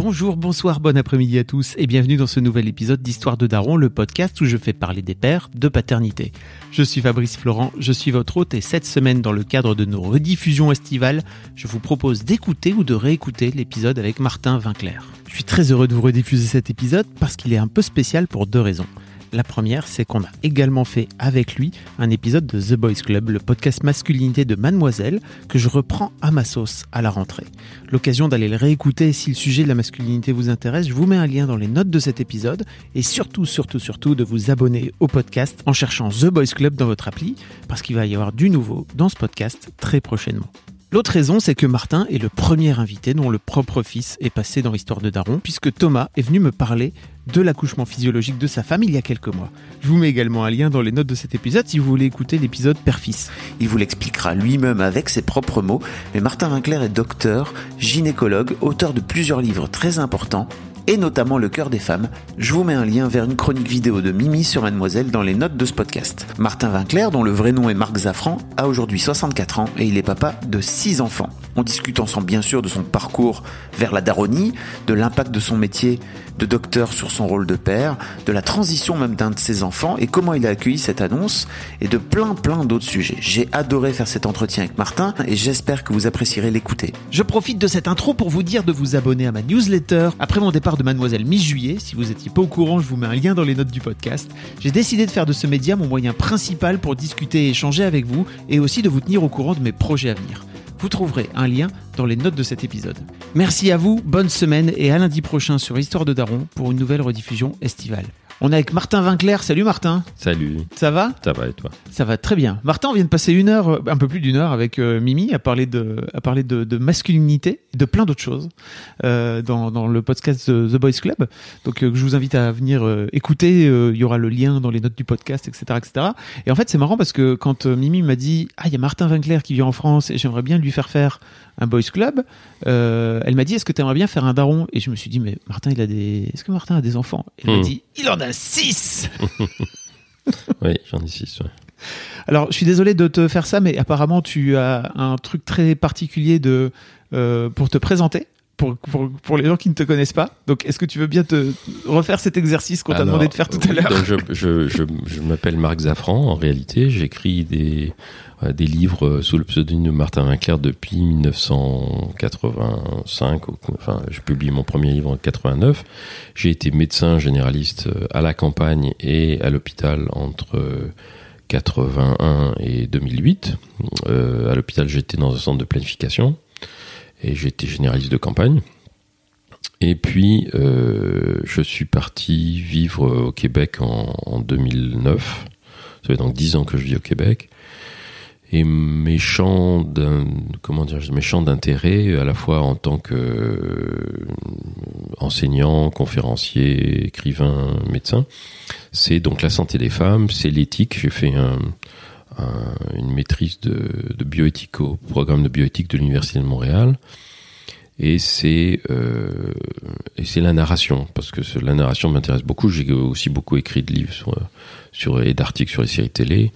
Bonjour, bonsoir, bon après-midi à tous et bienvenue dans ce nouvel épisode d'Histoire de Daron, le podcast où je fais parler des pères de paternité. Je suis Fabrice Florent, je suis votre hôte et cette semaine dans le cadre de nos rediffusions estivales, je vous propose d'écouter ou de réécouter l'épisode avec Martin Vinclair. Je suis très heureux de vous rediffuser cet épisode parce qu'il est un peu spécial pour deux raisons. La première, c'est qu'on a également fait avec lui un épisode de The Boys Club, le podcast masculinité de Mademoiselle, que je reprends à ma sauce à la rentrée. L'occasion d'aller le réécouter si le sujet de la masculinité vous intéresse, je vous mets un lien dans les notes de cet épisode et surtout, surtout, surtout de vous abonner au podcast en cherchant The Boys Club dans votre appli parce qu'il va y avoir du nouveau dans ce podcast très prochainement. L'autre raison, c'est que Martin est le premier invité dont le propre fils est passé dans l'histoire de Daron, puisque Thomas est venu me parler de l'accouchement physiologique de sa femme il y a quelques mois. Je vous mets également un lien dans les notes de cet épisode si vous voulez écouter l'épisode Père-Fils. Il vous l'expliquera lui-même avec ses propres mots, mais Martin Winkler est docteur, gynécologue, auteur de plusieurs livres très importants et notamment Le cœur des femmes. Je vous mets un lien vers une chronique vidéo de Mimi sur Mademoiselle dans les notes de ce podcast. Martin Winkler, dont le vrai nom est Marc Zafran, a aujourd'hui 64 ans et il est papa de 6 enfants. On discute ensemble bien sûr de son parcours vers la daronie, de l'impact de son métier de docteur sur son rôle de père, de la transition même d'un de ses enfants et comment il a accueilli cette annonce et de plein plein d'autres sujets. J'ai adoré faire cet entretien avec Martin et j'espère que vous apprécierez l'écouter. Je profite de cette intro pour vous dire de vous abonner à ma newsletter. Après mon départ de Mademoiselle mi-juillet, si vous étiez pas au courant, je vous mets un lien dans les notes du podcast. J'ai décidé de faire de ce média mon moyen principal pour discuter et échanger avec vous et aussi de vous tenir au courant de mes projets à venir. Vous trouverez un lien dans les notes de cet épisode. Merci à vous, bonne semaine et à lundi prochain sur Histoire de Daron pour une nouvelle rediffusion estivale. On est avec Martin Vinclair. Salut Martin. Salut. Ça va? Ça va et toi? Ça va très bien. Martin, on vient de passer une heure, euh, un peu plus d'une heure avec euh, Mimi à parler de, à parler de, de masculinité, de plein d'autres choses euh, dans, dans le podcast The, The Boys Club. Donc euh, je vous invite à venir écouter. Il y aura le lien dans les notes du podcast, etc., etc. Et en fait, c'est marrant parce que quand Mimi m'a dit ah il y a Martin Vinclair qui vit en France et j'aimerais bien lui faire faire un boys club, euh, elle m'a dit est-ce que tu aimerais bien faire un daron Et je me suis dit mais Martin il a des, est-ce que Martin a des enfants? Elle m'a Hmm. dit il en a six. Oui, j'en ai six. ouais. Alors, je suis désolé de te faire ça, mais apparemment, tu as un truc très particulier de, euh, pour te présenter. Pour, pour, pour les gens qui ne te connaissent pas. Donc, est-ce que tu veux bien te refaire cet exercice qu'on t'a demandé de faire tout à l'heure? Je, je, je, je m'appelle Marc Zafran. En réalité, j'écris des, des livres sous le pseudonyme de Martin Vinclair depuis 1985. ou- Enfin, je publie mon premier livre en 89. J'ai été médecin généraliste euh, à la campagne et à l'hôpital entre euh, 81 et 2008. Euh, à l'hôpital, j'étais dans un centre de planification et j'étais généraliste de campagne. Et puis, euh, je suis parti vivre au Québec en, en 2009. Ça fait donc 10 ans que je vis au Québec. Et mes champs comment dire, mes d'intérêt, à la fois en tant que enseignant, conférencier, écrivain, médecin, c'est donc la santé des femmes, c'est l'éthique. J'ai fait un, un- une maîtrise de, de bioéthique au programme de bioéthique de l'Université de Montréal. Et c'est euh, et c'est la narration parce que la narration m'intéresse beaucoup. J'ai aussi beaucoup écrit de livres sur, sur et d'articles sur les séries télé.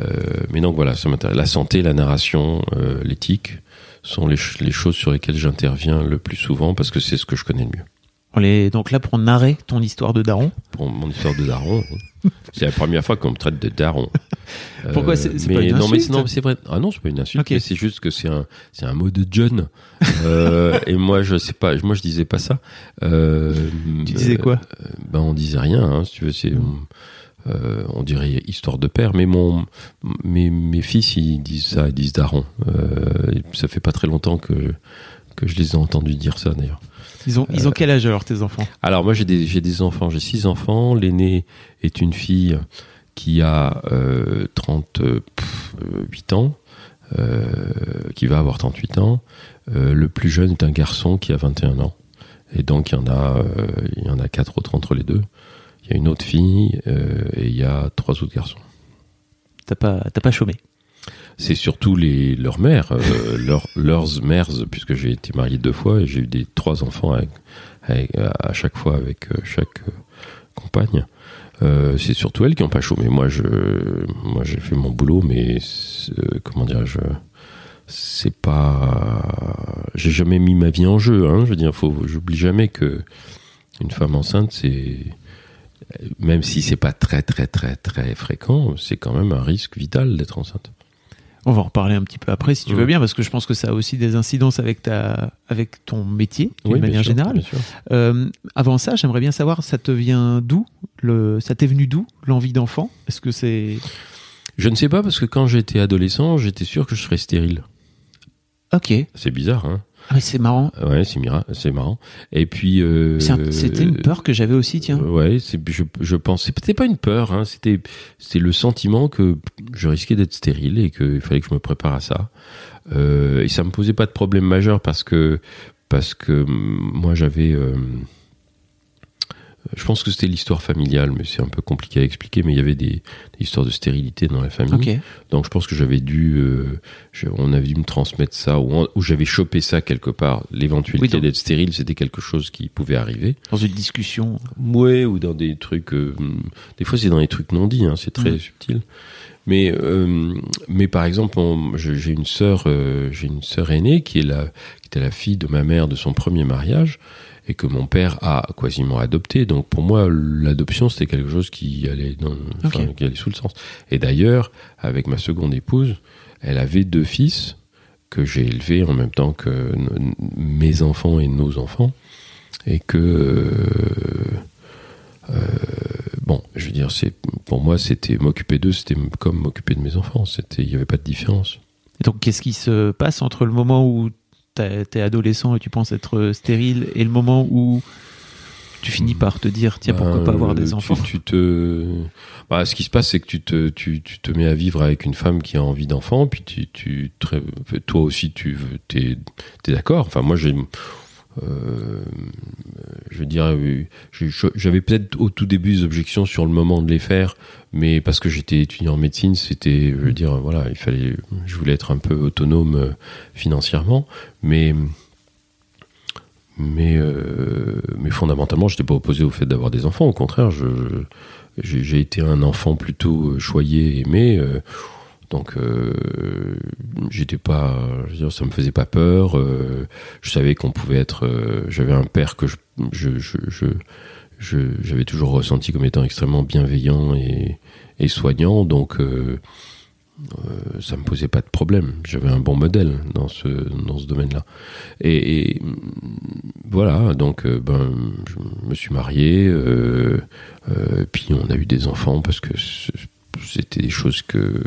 Euh, mais donc voilà, ça m'intéresse. La santé, la narration, euh, l'éthique sont les, ch- les choses sur lesquelles j'interviens le plus souvent parce que c'est ce que je connais le mieux. On est donc là pour narrer ton histoire de daron. Pour mon histoire de daron, c'est la première fois qu'on me traite de daron. Pourquoi Euh, c'est- mais pas une non, mais insulte non, mais c'est vrai. Ah non, c'est pas une insulte. C'est juste que c'est un, c'est un mot de John. Euh, et moi, je sais pas. Moi, je disais pas ça. Euh, Tu disais quoi? euh, Ben, on disait rien. Hein, si tu veux, c'est. Euh, on dirait histoire de père, mais mon, mes, mes fils, ils disent ça, ils disent daron. Euh, ça fait pas très longtemps que que je les ai entendus dire ça d'ailleurs. Ils ont, ils ont quel âge alors tes enfants? Alors moi j'ai des, j'ai des enfants, j'ai six enfants. L'aîné est une fille qui a euh, 38 ans. Euh, qui va avoir 38 ans. Euh, le plus jeune est un garçon qui a 21 ans. Et donc il y en a, euh, il y en a quatre autres entre les deux. Il y a une autre fille euh, et il y a trois autres garçons. T'as pas, t'as pas chômé? C'est surtout les leurs mères, euh, leurs leurs mères, puisque j'ai été marié deux fois et j'ai eu des trois enfants avec, avec- à chaque fois avec euh, chaque euh, compagne. Euh, c'est surtout elles qui n'ont pas chômé. Moi, je, moi, j'ai fait mon boulot, mais comment dirais-je C'est pas. J'ai jamais mis ma vie en jeu. Hein, je veux dire, faut. J'oublie jamais que une femme enceinte, c'est même si c'est pas très très très très fréquent, c'est quand même un risque vital d'être enceinte. On va en reparler un petit peu après si tu veux bien, parce que je pense que ça a aussi des incidences avec ta, avec ton métier d'une Oui, manière sûr, générale. Euh, avant ça, j'aimerais bien savoir, ça te vient d'où le, ça t'est venu d'où l'envie d'enfant? Est-ce que c'est Je ne sais pas parce que quand j'étais adolescent, j'étais sûr que je serais stérile. Ok, C'est bizarre, hein ah, c'est marrant. Ouais, c'est mira, c'est marrant. Et puis euh, C'était une peur que j'avais aussi, tiens. euh, ouais, c'est je je pense peut-être pas une peur, hein, c'était c'est le sentiment que je risquais d'être stérile et qu'il fallait que je me prépare à ça. Euh, et ça me posait pas de problème majeur parce que parce que hum, moi j'avais euh, je pense que c'était l'histoire familiale, mais c'est un peu compliqué à expliquer. Mais il y avait des, des histoires de stérilité dans la famille. Donc je pense que j'avais dû, euh, je- on avait dû me transmettre ça, ou, j'avais chopé ça quelque part. L'éventualité Oui, d'être stérile, c'était quelque chose qui pouvait arriver. Dans une discussion. Ouais, ou dans des trucs. euh, des fois, c'est dans les trucs non dits. Hein, c'est très Mm. subtil. Mais, euh, mais par exemple, on- je- j'ai une sœur, euh, j'ai une sœur aînée qui est la, qui était la fille de ma mère de son premier mariage et que mon père a quasiment adopté. Donc pour moi, l'adoption c'était quelque chose qui allait dans, qui allait sous le sens. Et d'ailleurs, avec ma seconde épouse, elle avait deux fils que j'ai élevés en même temps que mes enfants et nos enfants, et que euh, euh, bon, je veux dire, c'est pour moi, c'était m'occuper d'eux, c'était comme m'occuper de mes enfants. C'était, il n'y avait pas de différence. Et donc, qu'est-ce qui se passe entre le moment où t'es adolescent et tu penses être stérile et le moment où tu finis par te dire, tiens, pourquoi Ben, pas avoir des tu- enfants tu, te, bah, ce qui se passe, c'est que tu te, tu, tu te mets à vivre avec une femme qui a envie d'enfant, puis tu, tu, très- toi aussi, tu t'es d'accord. Enfin, moi, j'ai, euh, je euh, j'ai- j'avais peut-être au tout début des objections sur le moment de les faire, mais parce que j'étais étudiant en médecine, c'était, je veux dire, voilà, il fallait, je voulais être un peu autonome euh, financièrement, mais mais euh, mais fondamentalement, j'étais pas opposé au fait d'avoir des enfants. Au contraire, je j'ai été un enfant plutôt euh, choyé, aimé. Donc euh, j'étais pas, ça me faisait pas peur. euh, je savais qu'on pouvait être. euh, J'avais un père que je j'avais toujours ressenti comme étant extrêmement bienveillant et, soignant. Donc euh, ça me posait pas de problème. J'avais un bon modèle dans ce dans ce domaine-là. Et, et, voilà, donc ben je me suis marié, puis on a eu des enfants parce que c'était des choses que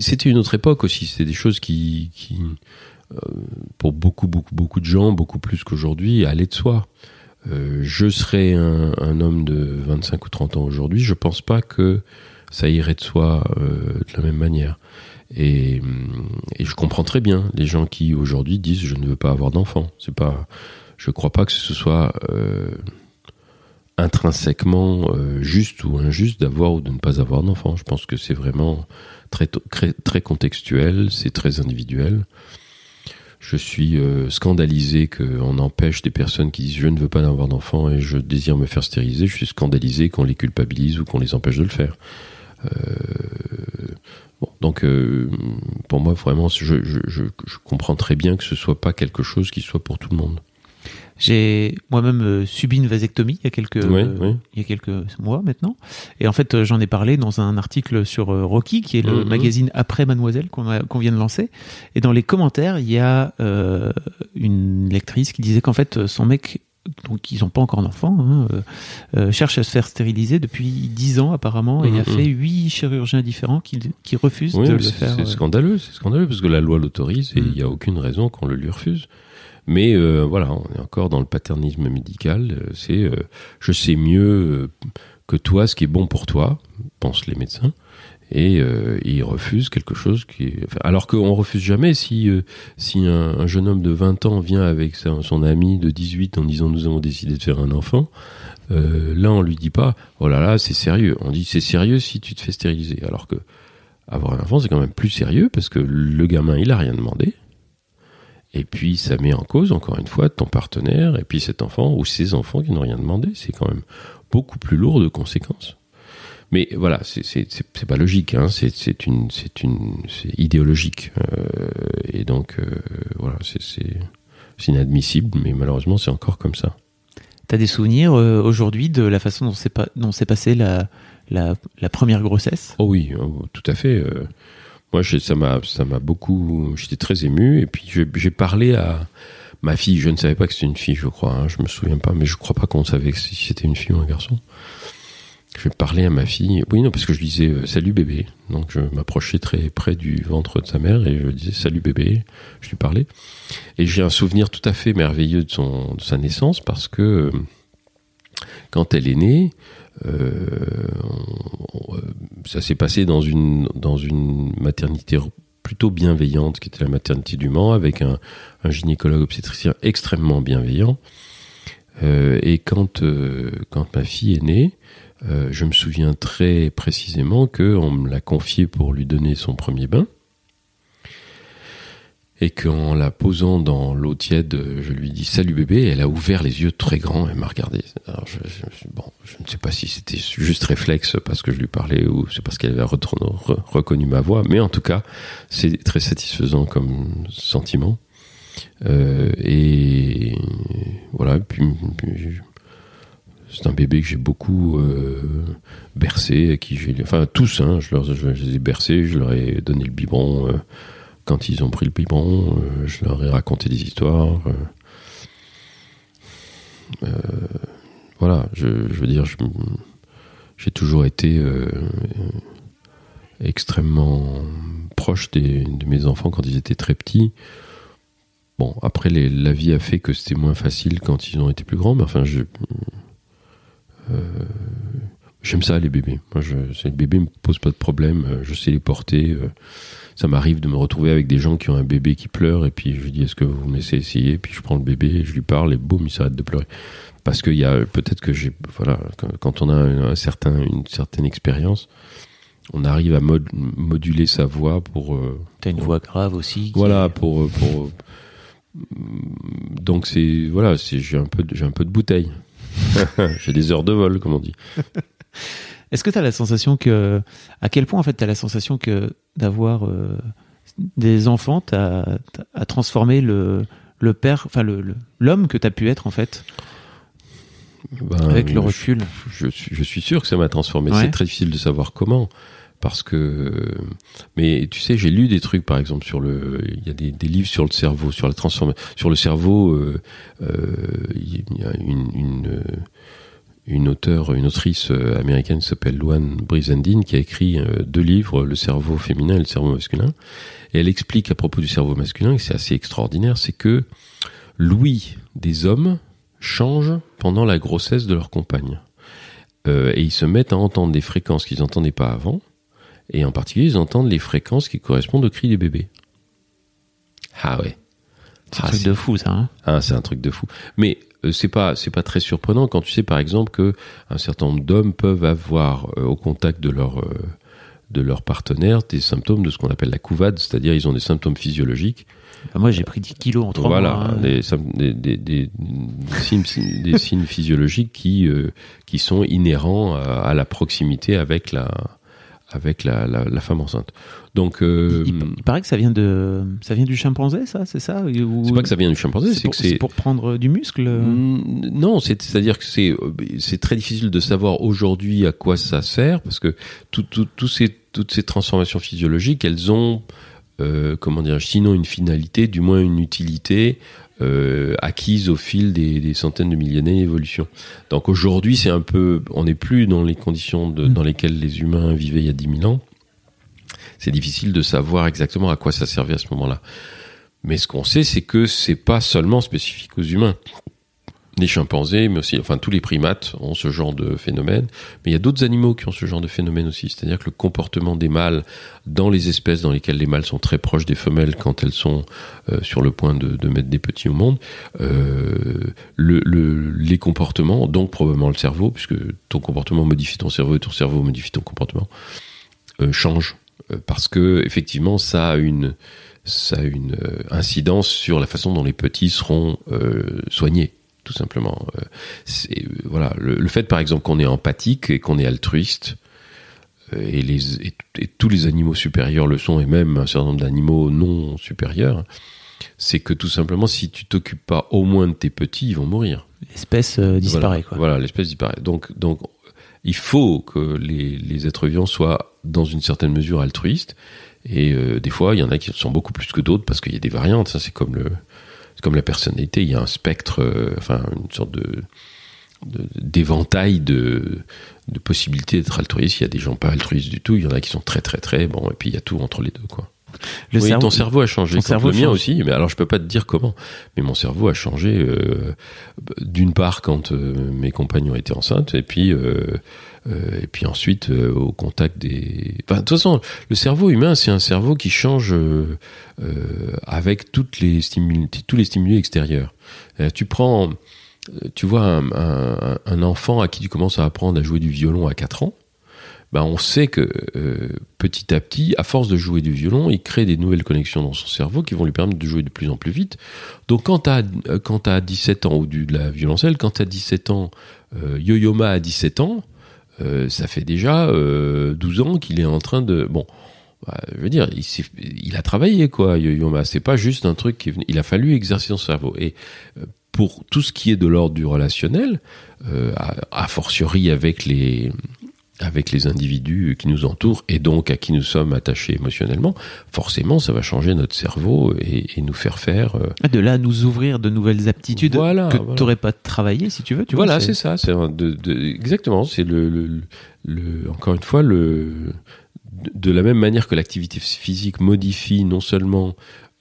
c'était une autre époque aussi. C'était des choses qui euh, pour beaucoup beaucoup beaucoup de gens, beaucoup plus qu'aujourd'hui, allaient de soi. Euh, je serais un, homme de 25 ou 30 ans aujourd'hui, je pense pas que ça irait de soi euh, de la même manière. Et, je comprends très bien les gens qui aujourd'hui disent je ne veux pas avoir d'enfant. C'est pas, je crois pas que ce soit intrinsèquement juste ou injuste d'avoir ou de ne pas avoir d'enfant. Je pense que c'est vraiment très très, contextuel, c'est très individuel. Je suis euh, scandalisé qu'on empêche des personnes qui disent je ne veux pas avoir d'enfant et je désire me faire stériliser. Je suis scandalisé qu'on les culpabilise ou qu'on les empêche de le faire. Euh, bon, donc euh, pour moi vraiment, je, je, je, je comprends très bien que ce soit pas quelque chose qui soit pour tout le monde. J'ai moi-même euh, subi une vasectomie il y a quelques Oui, euh, oui. il y a quelques mois maintenant. Et en fait, euh, j'en ai parlé dans un article sur Rocky, qui est le Mhm. magazine après Mademoiselle qu'on vient de lancer. Et dans les commentaires, il y a une lectrice qui disait qu'en fait, son mec donc ils n'ont pas encore d'enfant, hein, euh, euh, cherche à se faire stériliser depuis 10 ans apparemment et Mhm. a fait huit chirurgiens différents qui, qui refusent Oui, de le faire. c'est scandaleux, c'est scandaleux parce que la loi l'autorise et il Mm. n'y a aucune raison qu'on le lui refuse. Mais euh, voilà, on est encore dans le paternisme médical. euh, C'est euh, je sais mieux euh, que toi ce qui est bon pour toi, pensent les médecins. et euh, il refuse quelque chose qui enfin, alors qu'on refuse jamais si si un, un jeune homme de 20 ans vient avec son, ami de 18 en disant nous avons décidé de faire un enfant là on lui dit pas oh là là c'est sérieux on dit c'est sérieux si tu te fais stériliser alors que avoir un enfant c'est quand même plus sérieux parce que le gamin il a rien demandé et puis ça met en cause encore une fois ton partenaire et puis cet enfant ou ces enfants qui n'ont rien demandé c'est quand même beaucoup plus lourd de conséquences mais voilà, c'est pas logique, hein. C'est c'est une c'est une c'est idéologique euh, et donc euh, voilà, c'est inadmissible, mais malheureusement c'est encore comme ça. T'as des souvenirs euh, aujourd'hui de la façon dont s'est pas dont s'est passée la, la la première grossesse? Oh oui, oh, tout à fait. Moi, j'ai- ça m'a ça m'a beaucoup. J'étais très ému et puis j'ai parlé à ma fille. Je ne savais pas que c'était une fille, je crois. Hein, je me souviens pas, mais je crois pas qu'on savait si c'était une fille ou un garçon. Je parlais à ma fille. Oui, non, parce que je disais euh, salut bébé. Donc je m'approchais très près du ventre de sa mère et je disais salut bébé. Je lui parlais. Et j'ai un souvenir tout à fait merveilleux de son de sa naissance parce que euh, quand elle est née, euh, ça s'est passé dans une dans une maternité plutôt bienveillante qui était la maternité du Mans avec un, un gynécologue obstétricien extrêmement bienveillant. Euh, et quand euh, quand ma fille est née, euh, je me souviens très précisément que on me l'a confiée pour lui donner son premier bain. Et qu'en la posant dans l'eau tiède, je lui dis salut bébé. Et elle a ouvert les yeux très grands. Elle m'a regardé. Alors je, bon, je ne sais pas si c'était juste réflexe parce que je lui parlais ou c'est parce qu'elle avait reconnu ma voix. Mais en tout cas, c'est très satisfaisant comme sentiment. Euh, et voilà. Puis, c'est un bébé que j'ai beaucoup euh, bercé, qui j'ai, enfin tous, hein, je les ai bercés, je leur ai donné le biberon euh, quand ils ont pris le biberon, euh, je leur ai raconté des histoires. euh. Euh, voilà, je, veux dire, j'ai toujours été extrêmement proche de mes enfants quand ils étaient très petits. Bon, après, la vie a fait que c'était moins facile quand ils ont été plus grands, mais enfin, je, j'aime ça, les bébés. Moi, je, les bébés me posent pas de problème, je sais les porter. Ça m'arrive de me retrouver avec des gens qui ont un bébé qui pleure, et puis je lui dis, est-ce que vous me laissez essayer? Puis je prends le bébé, et je lui parle, et boum, il s'arrête de pleurer. Parce qu'il y a peut-être que j'ai, voilà, quand- on a un, un certain, une certaine expérience, on arrive à mod- moduler sa voix pour. euh, T'as une pour- voix grave aussi. voilà est- pour pour donc c'est voilà j'ai un peu j'ai un peu de bouteille j'ai des heures de vol comme on dit Est-ce que tu as la sensation que. À quel point, en fait, tu as la sensation que d'avoir euh, des enfants t'as t'as- a transformé le, le père, enfin, le- le- l'homme que tu as pu être, en fait, Ben, avec le recul je, suis je suis sûr que ça m'a transformé Ouais. c'est très difficile de savoir comment parce que mais tu sais j'ai lu des trucs par exemple sur le il y a des, des livres sur le cerveau sur la transformation sur le cerveau euh, euh, il y a une, une une auteure, une autrice euh, américaine qui s'appelle Luan Brizendine qui a écrit euh, deux livres, Le cerveau féminin et le cerveau masculin. Et elle explique à propos du cerveau masculin, et c'est assez extraordinaire, c'est que l'ouïe des hommes change pendant la grossesse de leur compagne. Euh, et ils se mettent à entendre des fréquences qu'ils n'entendaient pas avant. Et en particulier, ils entendent les fréquences qui correspondent au cri des bébés. Ah ouais. C'est un Ah, truc de fou, ça. Hein ah, c'est un truc de fou. Mais c'est pas c'est pas très surprenant quand tu sais par exemple que un certain nombre d'hommes peuvent avoir euh, au contact de leur euh, de leur partenaire des symptômes de ce qu'on appelle la couvade, c'est-à-dire ils ont des symptômes physiologiques. Bah, moi, j'ai pris 10 kilos en 3 voilà, mois. hein. des, des, des, des- des signes, des signes physiologiques qui euh, qui sont inhérents à, à la proximité avec la avec la, la, la femme enceinte. Donc euh, Il, il paraît que ça vient de, ça vient du chimpanzé, ça, c'est ça Ou- c'est pas que ça vient du chimpanzé, c'est que c'est pour prendre du muscle. Mm, Non, c'est- c'est-à-dire que c'est euh, c'est très difficile de savoir aujourd'hui à quoi ça sert parce que tout, tout, tout ces, toutes ces transformations physiologiques, elles ont euh, comment dire, sinon une finalité, du moins une utilité euh, acquise au fil des, des centaines de milliers d'années d'évolution. Donc aujourd'hui, c'est un peu, on n'est plus dans les conditions de- Mm. dans lesquelles les humains vivaient il y a 10 000 ans. C'est difficile de savoir exactement à quoi ça servait à ce moment-là. Mais ce qu'on sait, c'est que c'est pas seulement spécifique aux humains. Les chimpanzés, mais aussi, enfin, tous les primates ont ce genre de phénomène. Mais il y a d'autres animaux qui ont ce genre de phénomène aussi. C'est-à-dire que le comportement des mâles dans les espèces dans lesquelles les mâles sont très proches des femelles quand elles sont euh, sur le point de, mettre des petits au monde, euh, le, le, les comportements, donc probablement le cerveau, puisque ton comportement modifie ton cerveau et ton cerveau modifie ton comportement, euh, changent. Euh, parce que, effectivement, ça a une, ça a une incidence sur la façon dont les petits seront soignés tout simplement. Euh, c'est voilà le, fait par exemple qu'on est empathique et qu'on est altruiste euh, et, les, et, tous les animaux supérieurs le sont et même un certain nombre d'animaux non supérieurs, c'est que tout simplement si tu t'occupes pas au moins de tes petits, ils vont mourir. L'espèce euh, disparaît voilà, quoi. Voilà, l'espèce disparaît. Donc donc il faut que les, les, êtres vivants soient dans une certaine mesure altruistes. Et euh, des fois, il y en a qui sont beaucoup plus que d'autres parce qu'il y a des variantes. Ça, c'est comme le, c'est comme la personnalité, il y a un spectre, euh, enfin une sorte de d'éventail de, de, possibilités d'être altruiste. Il y a des gens pas altruistes du tout, il y en a qui sont très très très bon, et puis il y a tout entre les deux quoi. Le oui, cerveau, ton cerveau a changé. Ton cerveau le mien aussi, mais alors je peux pas te dire comment. Mais mon cerveau a changé euh, d'une part quand euh, mes compagnons étaient enceintes, et puis euh, et puis ensuite au contact des. Enfin, de toute façon, le cerveau humain, c'est un cerveau qui change avec toutes les stimuli, tous les stimuli extérieurs. tu prends, tu vois un, enfant à qui tu commences à apprendre à jouer du violon à 4 ans ben on sait que euh, petit à petit, à force de jouer du violon, il crée des nouvelles connexions dans son cerveau qui vont lui permettre de jouer de plus en plus vite. Donc quand tu as, as 17 ans, ou du, de la violoncelle, quand tu as 17 ans, euh, Yo-Yo-Ma a 17 ans, euh, ça fait déjà 12 ans qu'il est en train de... Bon, bah, je veux dire, il, il a travaillé, quoi, Yo-Yo-Ma. C'est pas juste un truc qui est venu... Il a fallu exercer son cerveau. Et pour tout ce qui est de l'ordre du relationnel, a, a fortiori avec les avec les individus qui nous entourent et donc à qui nous sommes attachés émotionnellement, forcément, ça va changer notre cerveau et, et nous faire faire. Euh... De là, nous ouvrir de nouvelles aptitudes voilà, que voilà. tu n'aurais pas travaillé si tu veux. Tu voilà, c'est ça. C'est de, de, exactement. C'est le, le, le, encore une fois le de la même manière que l'activité physique modifie non seulement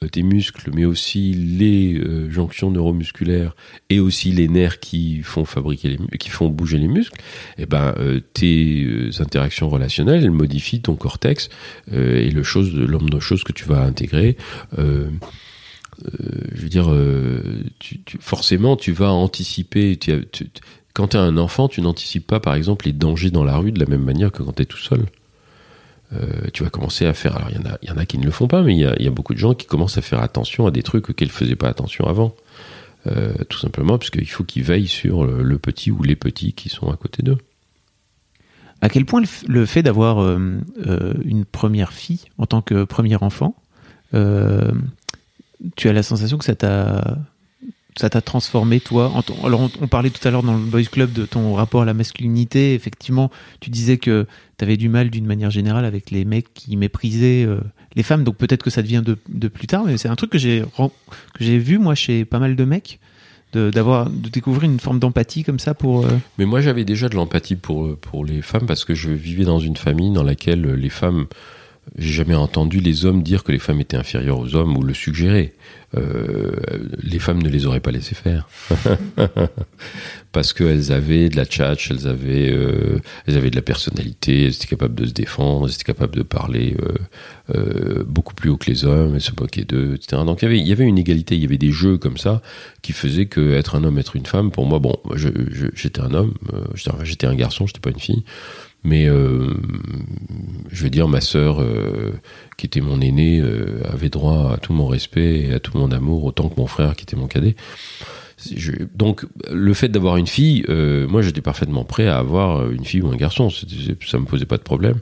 tes muscles, mais aussi les euh, jonctions neuromusculaires et aussi les nerfs qui font fabriquer les, qui font bouger les muscles, et ben euh, tes euh, interactions relationnelles elles modifient ton cortex et le chose, l'homme de choses que tu vas intégrer. je veux dire, forcément, tu vas anticiper. Quand tu as un enfant, tu n'anticipes pas, par exemple, les dangers dans la rue de la même manière que quand tu es tout seul. Euh, tu vas commencer à faire. Alors, il y, en a, y en a qui ne le font pas, mais il y a, y a, beaucoup de gens qui commencent à faire attention à des trucs auxquels ils ne faisaient pas attention avant. Euh, tout simplement parce qu'il faut qu'ils veillent sur le, petit ou les petits qui sont à côté d'eux. À quel point le, fait d'avoir euh, une première fille en tant que premier enfant, euh, tu as la sensation que ça t'a ça t'a transformé toi. Alors on, parlait tout à l'heure dans le Boys Club de ton rapport à la masculinité. Effectivement, tu disais que tu avais du mal d'une manière générale avec les mecs qui méprisaient euh, les femmes. Donc peut-être que ça devient de, de plus tard, mais c'est un truc que j'ai que j'ai vu moi chez pas mal de mecs de d'avoir de découvrir une forme d'empathie comme ça pour. Euh... Mais moi j'avais déjà de l'empathie pour pour les femmes parce que je vivais dans une famille dans laquelle les femmes j'ai jamais entendu les hommes dire que les femmes étaient inférieures aux hommes ou le suggérer. Euh, les femmes ne les auraient pas laissé faire parce qu'elles avaient de la tchatch, elles avaient, euh, elles avaient de la personnalité, elles étaient capables de se défendre, elles étaient capables de parler euh, beaucoup plus haut que les hommes, elles se moquaient d'eux, etc. Donc il y avait, y avait une égalité, il y avait des jeux comme ça qui faisaient que être un homme, être une femme, pour moi, bon, j'étais un homme, j'étais un garçon, j'étais pas une fille. Mais euh, je veux dire, ma sœur, euh, qui était mon aînée, euh, avait droit à tout mon respect et à tout mon amour, autant que mon frère, qui était mon cadet. Donc, le fait d'avoir une fille, moi, j'étais parfaitement prêt à avoir une fille ou un garçon. Ça me posait pas de problème.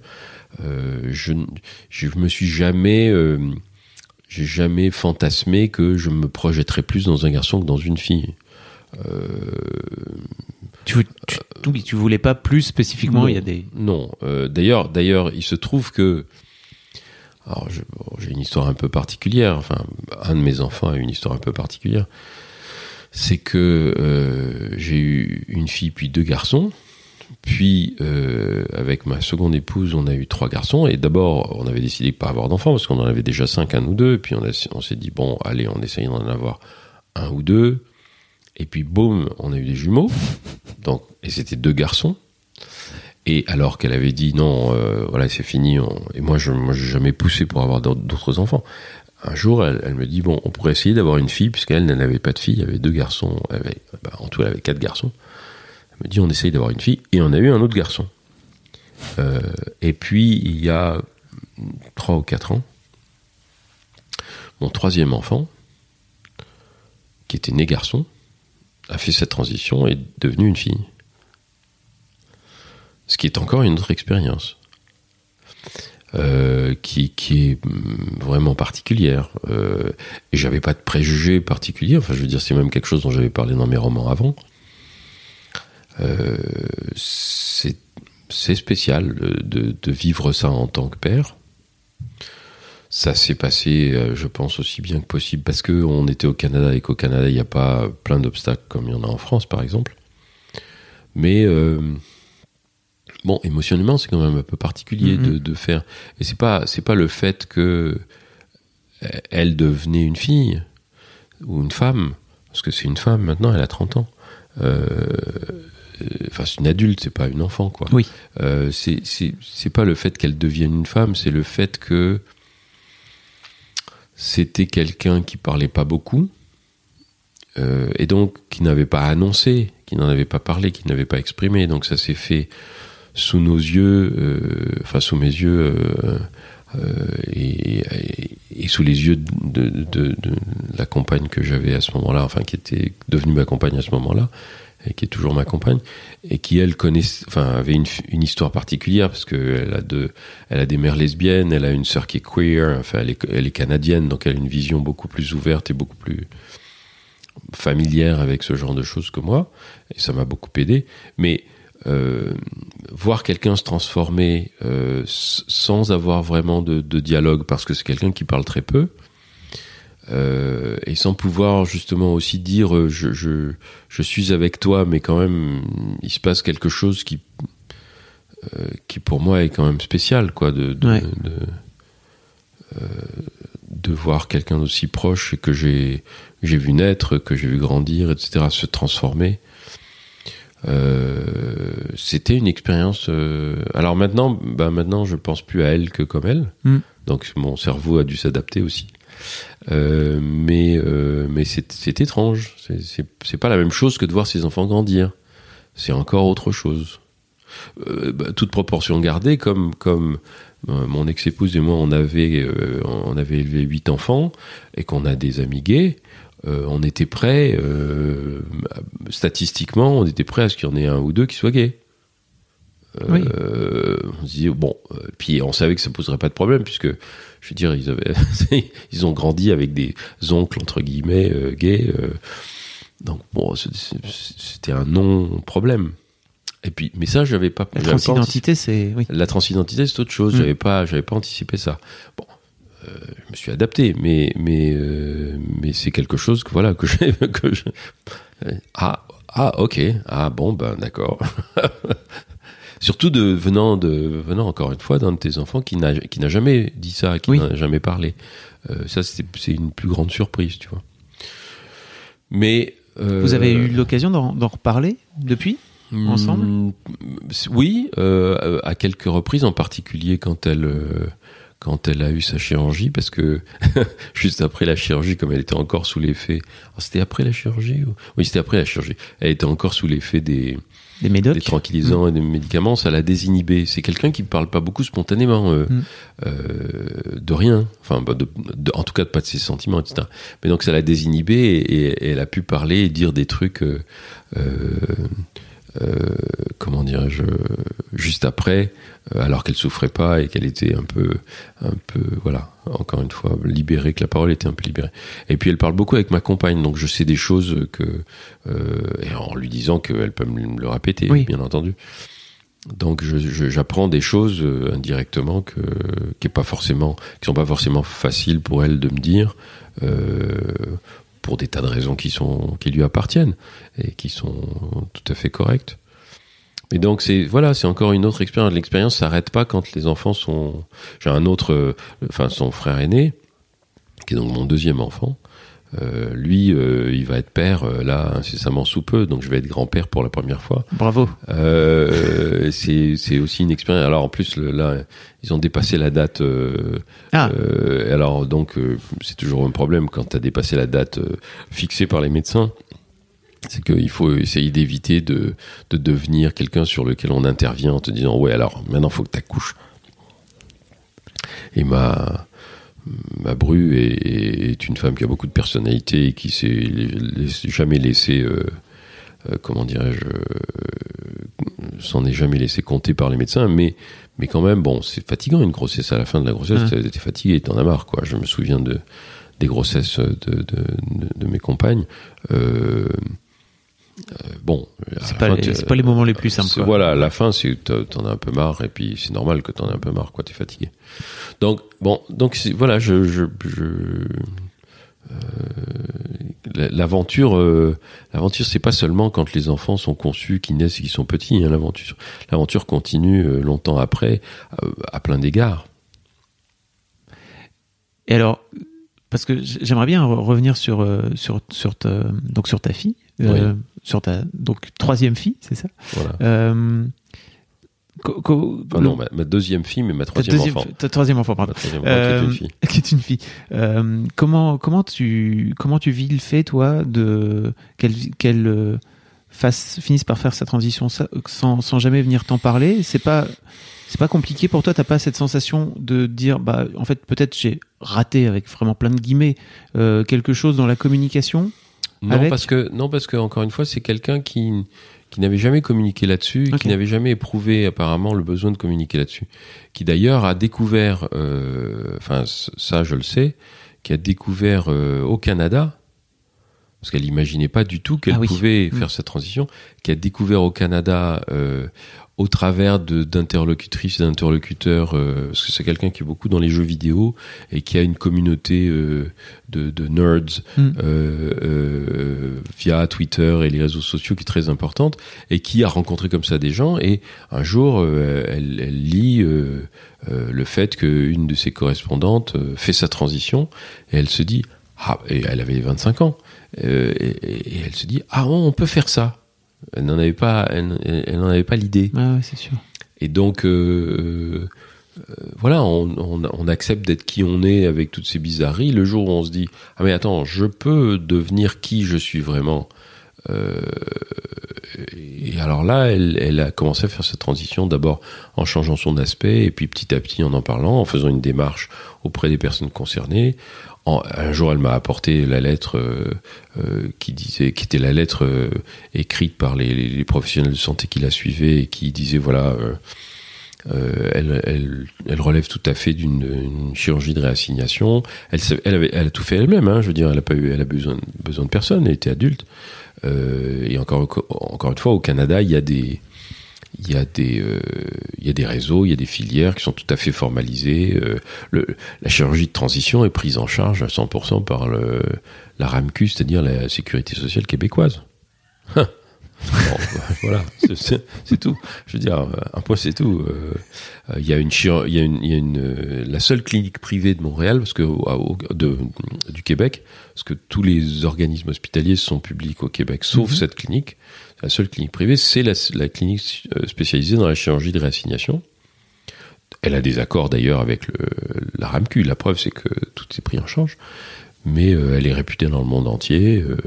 Je, je me suis jamais, j'ai jamais fantasmé que je me projetterais plus dans un garçon que dans une fille. Tu, tu, tu, tu, voulais pas plus spécifiquement non, Il y a des non. Euh, d'ailleurs, d'ailleurs, il se trouve que alors j'ai bon, une histoire un peu particulière. Enfin, un de mes enfants a une histoire un peu particulière. C'est que euh, j'ai eu une fille puis deux garçons. Puis euh, avec ma seconde épouse, on a eu trois garçons. Et d'abord, on avait décidé de pas avoir d'enfants parce qu'on en avait déjà cinq, un ou deux. Puis on, on s'est dit bon, allez, on essaye d'en avoir un ou deux. Et puis, boum, on a eu des jumeaux. Donc, et c'était deux garçons. Et alors qu'elle avait dit non, euh, voilà, c'est fini. Et moi, je n'ai jamais poussé pour avoir d'autres enfants. Un jour, elle, me dit bon, on pourrait essayer d'avoir une fille, puisqu'elle n'avait pas de fille. Il y avait deux garçons. bah, en tout, elle avait quatre garçons. Elle me dit on essaye d'avoir une fille. Et on a eu un autre garçon. Euh, et puis, il y a trois ou quatre ans, mon troisième enfant, qui était né garçon, a fait cette transition et est devenu une fille. Ce qui est encore une autre expérience. Euh, qui, est vraiment particulière. Euh, et j'avais pas de préjugés particuliers. Enfin, je veux dire, c'est même quelque chose dont j'avais parlé dans mes romans avant. Euh, c'est spécial de, de, vivre ça en tant que père. Ça s'est passé, euh, je pense, aussi bien que possible parce qu'on était au Canada et qu'au Canada, il n'y a pas plein d'obstacles comme il y en a en France, par exemple. Mais euh, bon, émotionnellement, c'est quand même un peu particulier de, de, faire. Et c'est pas, c'est pas le fait que euh, elle devenait une fille ou une femme, parce que c'est une femme maintenant, elle a 30 ans. enfin, c'est une adulte, c'est pas une enfant, quoi. Oui. c'est, c'est pas le fait qu'elle devienne une femme, c'est le fait que c'était quelqu'un qui parlait pas beaucoup, euh, et donc qui n'avait pas annoncé, qui n'en avait pas parlé, qui n'avait pas exprimé. Donc ça s'est fait sous nos yeux, euh, enfin sous mes yeux, euh, et, sous les yeux de, la compagne que j'avais à ce moment-là, enfin qui était devenue ma compagne à ce moment-là qui est toujours ma compagne, et qui elle connaissait, enfin avait une, histoire particulière parce qu'elle a a des mères lesbiennes, elle a une sœur qui est queer, enfin elle est, canadienne, donc elle a une vision beaucoup plus ouverte et beaucoup plus familière avec ce genre de choses que moi, et ça m'a beaucoup aidé. Mais euh, voir quelqu'un se transformer euh, sans avoir vraiment de dialogue, parce que c'est quelqu'un qui parle très peu, euh, et sans pouvoir justement aussi dire euh, je, je, je, suis avec toi, mais quand même il se passe quelque chose qui euh, qui pour moi est quand même spécial, quoi, de de, de, euh, de, voir quelqu'un d'aussi proche que j'ai vu naître, que j'ai vu grandir, etc., se transformer. C'était une expérience. alors maintenant, bah maintenant, je pense plus à elle que comme elle. Mm. Donc mon cerveau a dû s'adapter aussi. Euh, mais euh, mais c'est étrange. C'est pas la même chose que de voir ses enfants grandir. C'est encore autre chose. Euh, bah, toute proportion gardée, comme comme mon ex-épouse et moi, on avait on avait élevé huit enfants et qu'on a des amis gays. on était prêts, statistiquement, on était prêt à ce qu'il y en ait un ou deux qui soient gays. on se dit bon, puis on savait que ça poserait pas de problème puisque je veux dire, ils, avaient, ils ont grandi avec des oncles, entre guillemets, euh, gays. Euh. donc, bon, c'était un non-problème. Et puis, mais ça, j'avais pas. La transidentité, c'est. Oui. La transidentité, c'est autre chose. Mm. J'avais pas, j'avais pas anticipé ça. Bon, euh, je me suis adapté, mais mais mais c'est quelque chose que voilà que j'ai que je... ah ah ok ah bon ben d'accord Surtout de venant de venant encore une fois d'un de tes enfants qui n'a qui n'a jamais dit ça, qui n'a jamais parlé. Euh, ça c'est une plus grande surprise, tu vois. Mais euh, vous avez eu l'occasion d'en reparler depuis hmm, ensemble? Oui, euh, à quelques reprises, en particulier quand elle quand elle a eu sa chirurgie, parce que juste après la chirurgie, comme elle était encore sous l'effet, oh, c'était après la chirurgie Oui, c'était après la chirurgie. Elle était encore sous l'effet des des médocs. tranquillisants et des médicaments, ça l'a désinhibé. C'est quelqu'un qui ne parle pas beaucoup spontanément euh, mm. euh, de rien, enfin, bah, en tout cas de pas de ses sentiments, etc. Mais donc ça l'a désinhibé et, elle a pu parler et dire des trucs. Euh, comment dirais-je juste après alors qu'elle souffrait pas et qu'elle était un peu un peu voilà encore une fois libérée que la parole était un peu libérée. Et puis elle parle beaucoup avec ma compagne donc je sais des choses que euh, et en lui disant qu'elle peut me le répéter bien entendu. Donc j'apprends des choses euh, indirectement que qui est pas forcément qui sont pas forcément faciles pour elle de me dire euh, pour des tas de raisons qui lui appartiennent et qui sont tout à fait correctes et donc c'est voilà, c'est encore une autre expérience. L'expérience s'arrête pas quand les enfants sont. J'ai un autre, euh, enfin son frère aîné, qui est donc mon deuxième enfant. Euh, lui, euh, il va être père euh, là incessamment sous peu, donc je vais être grand-père pour la première fois. Bravo. C'est aussi une expérience. Alors en plus le- là, ils ont dépassé la date. Ah. alors donc c'est toujours un problème quand tu as dépassé la date fixée par les médecins. C'est qu'il faut essayer d'éviter de, de devenir quelqu'un sur lequel on intervient en te disant ouais alors maintenant faut que tu accouches. Et ma ma bru est, est une femme qui a beaucoup de personnalité et qui s'est jamais laissé euh, euh, comment dirais-je euh, s'en est jamais laissé compter par les médecins mais mais quand même bon c'est fatigant une grossesse à la fin de la grossesse Ouais. t'es t'es fatigué t'en as marre quoi je me souviens de des grossesses de de, de, de mes compagnes euh, bon à C'est pas, pas les moments les plus simples. c'est- quoi. Voilà, la fin, c'est t'en t'en as un peu marre et puis c'est normal que t'en aies un peu marre, quoi. T'es fatigué. Donc bon, donc voilà, je, je, je euh, la- l'aventure, euh, l'aventure, c'est pas seulement quand les enfants sont conçus, qu'ils naissent et qu'ils sont petits. hein, l'aventure, l'aventure continue euh, longtemps après, euh, à plein d'égards. Et alors, parce que j'aimerais bien re- revenir sur, euh, sur, sur, ta, donc sur ta fille, euh, sur ta donc, troisième fille, c'est ça? Voilà. Euh, co- co- Enfin, non, ma, ma deuxième fille, mais ma ta, troisième deuxième, enfant. ta troisième enfant, pardon. Ma troisième enfant, qui est Euh, une fille. qui est une fille. Euh, comment, comment, tu, comment tu vis le fait, toi, de qu'elle qu'elle euh, fasse, finisse par faire sa transition sa- sans, sans jamais venir t'en parler? C'est pas. C'est pas compliqué pour toi, t'as pas cette sensation de dire, bah, en fait, peut-être j'ai raté avec vraiment plein de guillemets euh, quelque chose dans la communication? Non Avec parce que non parce que encore une fois c'est quelqu'un qui qui n'avait jamais communiqué là-dessus, qui n'avait jamais éprouvé apparemment le besoin de communiquer là-dessus, qui d'ailleurs a découvert, euh, enfin ça je le sais, qui a découvert euh, au Canada, parce qu'elle imaginait pas du tout qu'elle Ah oui. pouvait Mm. faire cette transition, qui a découvert au Canada euh, au travers d'interlocutrices et d'interlocuteurs, euh, parce que c'est quelqu'un qui est beaucoup dans les jeux vidéo et qui a une communauté euh, de, de nerds Mm. euh, via Twitter et les réseaux sociaux qui est très importante et qui a rencontré comme ça des gens et un jour elle, elle lit le fait qu'une de ses correspondantes fait sa transition et elle se dit ah et elle avait 25 ans et, et- et elle se dit ah on peut faire ça elle n'en avait pas elle, elle n'en avait pas l'idée Ah ouais, c'est sûr. et donc, euh, euh, voilà, on, on, on accepte d'être qui on est avec toutes ces bizarreries. Le jour où on se dit, ah mais attends, je peux devenir qui je suis vraiment? Euh, et alors là, elle, elle a commencé à faire cette transition d'abord en changeant son aspect et puis petit à petit en en parlant, en faisant une démarche auprès des personnes concernées. Un jour, elle m'a apporté la lettre euh, euh, qui disait, qui était la lettre euh, écrite par les- les professionnels de santé qui la suivaient et qui disait voilà, euh, elle, elle, elle relève tout à fait d'une une chirurgie de réassignation. Elle, elle, avait, elle a tout fait elle-même. Hein, je veux dire, elle a pas eu, elle a besoin, besoin de personne. Elle était adulte. Euh, et encore, encore une fois, au Canada, il y a des, il y a des, euh, il y a des réseaux, il y a des filières qui sont tout à fait formalisées. Euh, le, la chirurgie de transition est prise en charge à 100% par le, la RAMQ, c'est-à-dire la Sécurité sociale québécoise. Bon, voilà, c'est- tout. Je veux dire, un point c'est tout. Euh, euh, Il y a une, il y a une, il y a une, euh, la seule clinique privée de Montréal, parce que au- au- de, du Québec, parce que tous les organismes hospitaliers sont publics au Québec, sauf Mhm. cette clinique. La seule clinique privée, c'est la, la clinique euh, spécialisée dans la chirurgie de réassignation. Elle a des accords d'ailleurs avec le, la RAMQ. La preuve, c'est que tout est pris en charge. Mais euh, elle est réputée dans le monde entier. euh,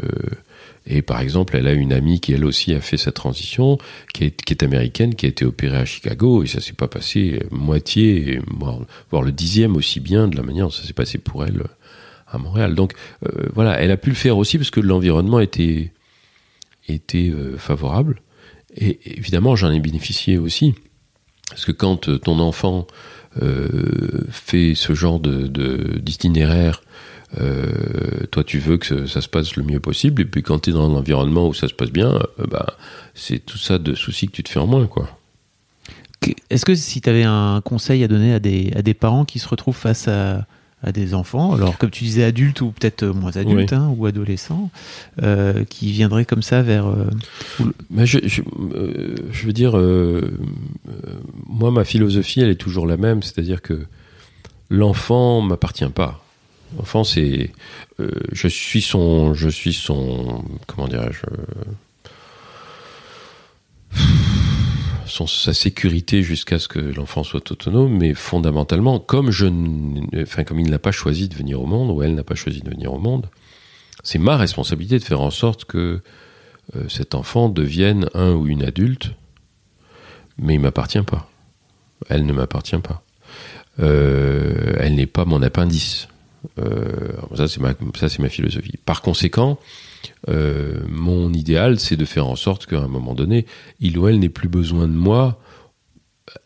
et par exemple, elle a une amie qui elle aussi a fait sa transition, qui est, américaine, qui a été opérée à Chicago, et ça s'est pas passé moitié, voire, le dixième aussi bien de la manière dont ça s'est passé pour elle à Montréal. Donc euh, voilà, elle a pu le faire aussi parce que l'environnement était était euh, favorable. Et évidemment, j'en ai bénéficié aussi. Parce que quand euh, ton enfant euh, fait ce genre de- d'itinéraire, euh, toi tu veux que ça se passe le mieux possible, et puis quand tu es dans un environnement où ça se passe bien, euh, bah, c'est tout ça de soucis que tu te fais en moins. quoi. Est-ce que si tu avais un conseil à donner à des, à des parents qui se retrouvent face à, à des enfants, alors comme tu disais adultes ou peut-être moins adultes Oui. hein, ou adolescents, euh, qui viendraient comme ça vers... euh, Mais je, je, euh, je veux dire, euh, euh, moi, ma philosophie, elle est toujours la même, c'est-à-dire que l'enfant m'appartient pas. L'enfant, c'est, euh, je suis son, je suis son, comment dirais-je, euh, sa sécurité jusqu'à ce que l'enfant soit autonome, mais fondamentalement, comme je, enfin, comme il n'a pas choisi de venir au monde, ou elle n'a pas choisi de venir au monde, c'est ma responsabilité de faire en sorte que euh, cet enfant devienne un ou une adulte, mais il m'appartient pas. Elle ne m'appartient pas. Elle n'est pas mon appendice. Euh, ça, c'est ma, ma philosophie. Par conséquent, euh, mon idéal, c'est de faire en sorte qu'à un moment donné, il ou elle n'ait plus besoin de moi.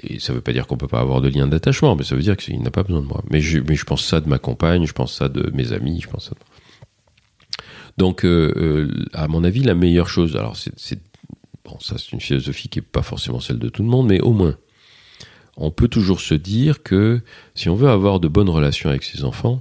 Et ça ne veut pas dire qu'on peut pas avoir de lien d'attachement, mais ça veut dire qu'il n'a pas besoin de moi. Mais je, pense ça de ma compagne, je pense ça de mes amis, je pense ça. De... Donc, euh, euh, à mon avis, la meilleure chose, alors c'est, bon, ça, c'est une philosophie qui est pas forcément celle de tout le monde, mais au moins, on peut toujours se dire que si on veut avoir de bonnes relations avec ses enfants,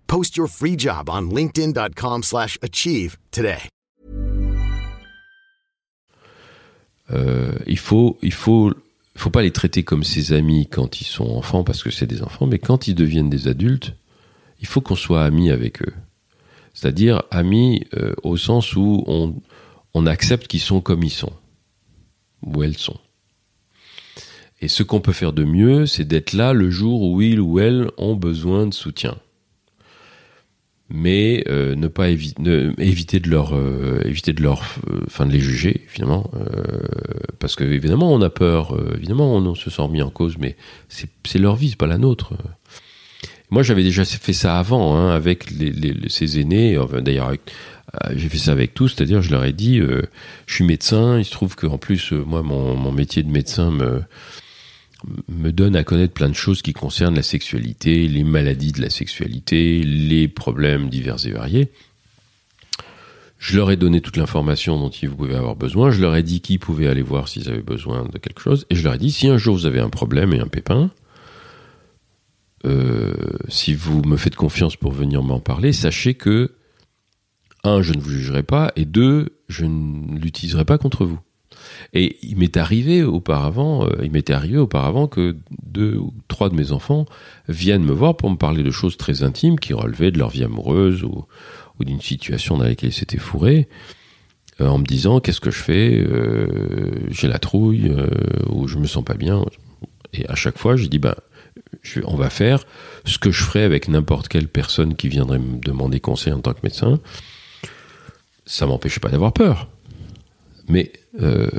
Post your free job on linkedin.com/achieve slash achieve today. euh, il faut, il faut, faut pas les traiter comme ses amis quand ils sont enfants parce que c'est des enfants, mais quand ils deviennent des adultes, il faut qu'on soit amis avec eux. C'est-à-dire amis euh, au sens où on accepte qu'ils sont comme ils sont, où elles sont. Et ce qu'on peut faire de mieux, c'est d'être là le jour où ils ou elles ont besoin de soutien. Mais euh, ne pas évi- ne- éviter de leur euh, éviter de leur euh, enfin de les juger évidemment euh, parce que évidemment on a peur euh, évidemment on, se sent mis en cause mais c'est leur vie c'est pas la nôtre. Moi j'avais déjà fait ça avant hein, avec les, les, les- ces aînés d'ailleurs j'ai fait ça avec tous c'est-à-dire je leur ai dit je suis médecin il se trouve qu'en plus moi mon, mon métier de médecin me me donne à connaître plein de choses qui concernent la sexualité, les maladies de la sexualité, les problèmes divers et variés. Je leur ai donné toute l'information dont ils pouvaient avoir besoin. Je leur ai dit qui pouvaient aller voir s'ils avaient besoin de quelque chose. Et je leur ai dit, si un jour vous avez un problème et un pépin, euh, si vous me faites confiance pour venir m'en parler, sachez que, un, je ne vous jugerai pas, et deux, je ne l'utiliserai pas contre vous. Et il m'est arrivé auparavant, euh, m'était arrivé auparavant que deux ou trois de mes enfants viennent me voir pour me parler de choses très intimes qui relevaient de leur vie amoureuse ou, d'une situation dans laquelle ils s'étaient fourrés, euh, en me disant qu'est-ce que je fais, euh, j'ai la trouille ou je me sens pas bien? Et à chaque fois, je dis ben, on va faire ce que je ferais avec n'importe quelle personne qui viendrait me demander conseil en tant que médecin. Ça m'empêchait pas d'avoir peur. Mais euh,